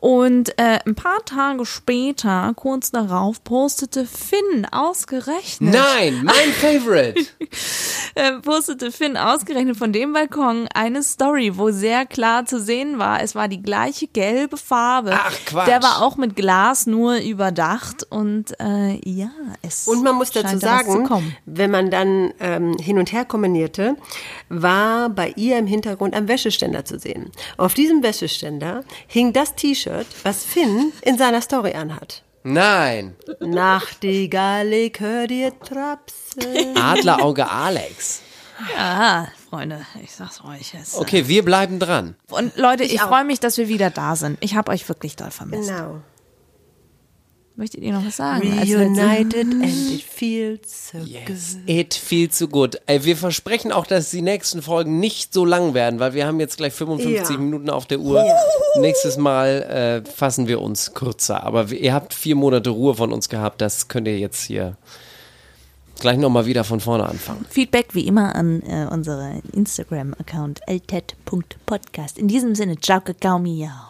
Und äh, ein paar Tage später, kurz darauf, postete Finn ausgerechnet Nein, mein Favorite. äh, postete Finn ausgerechnet von dem Balkon eine Story, wo sehr klar zu sehen war, es war die gleiche gelbe Farbe. Ach, Quatsch. Der war auch mit Glas nur überdacht und äh, ja, es Und man muss dazu scheint da was zu sagen, wenn man dann ähm, hin und her kombinierte, war bei ihr im Hintergrund ein Wäscheständer zu sehen. Auf diesem Wäscheständer hing das T-Shirt, was Finn in seiner Story anhat. Nein. Nachtigall, ich hör dir trapsen. Adlerauge Alex. Ja, Freunde, ich sag's euch. Es, Okay, wir bleiben dran. Und Leute, ich, Ich freue mich, dass wir wieder da sind. Ich habe euch wirklich doll vermisst. Genau. Möchtet ihr noch was sagen? als letzte- Reunited and it feels so Yes. good. It viel zu gut. Ey, wir versprechen auch, dass die nächsten Folgen nicht so lang werden, weil wir haben jetzt gleich 55 Ja. Minuten auf der Uhr. Nächstes Mal äh, fassen wir uns kürzer. Aber ihr habt vier Monate Ruhe von uns gehabt. Das könnt ihr jetzt hier gleich nochmal wieder von vorne anfangen. Feedback wie immer an äh, unsere Instagram-Account ltet.podcast. In diesem Sinne, ciao, kakao, miau.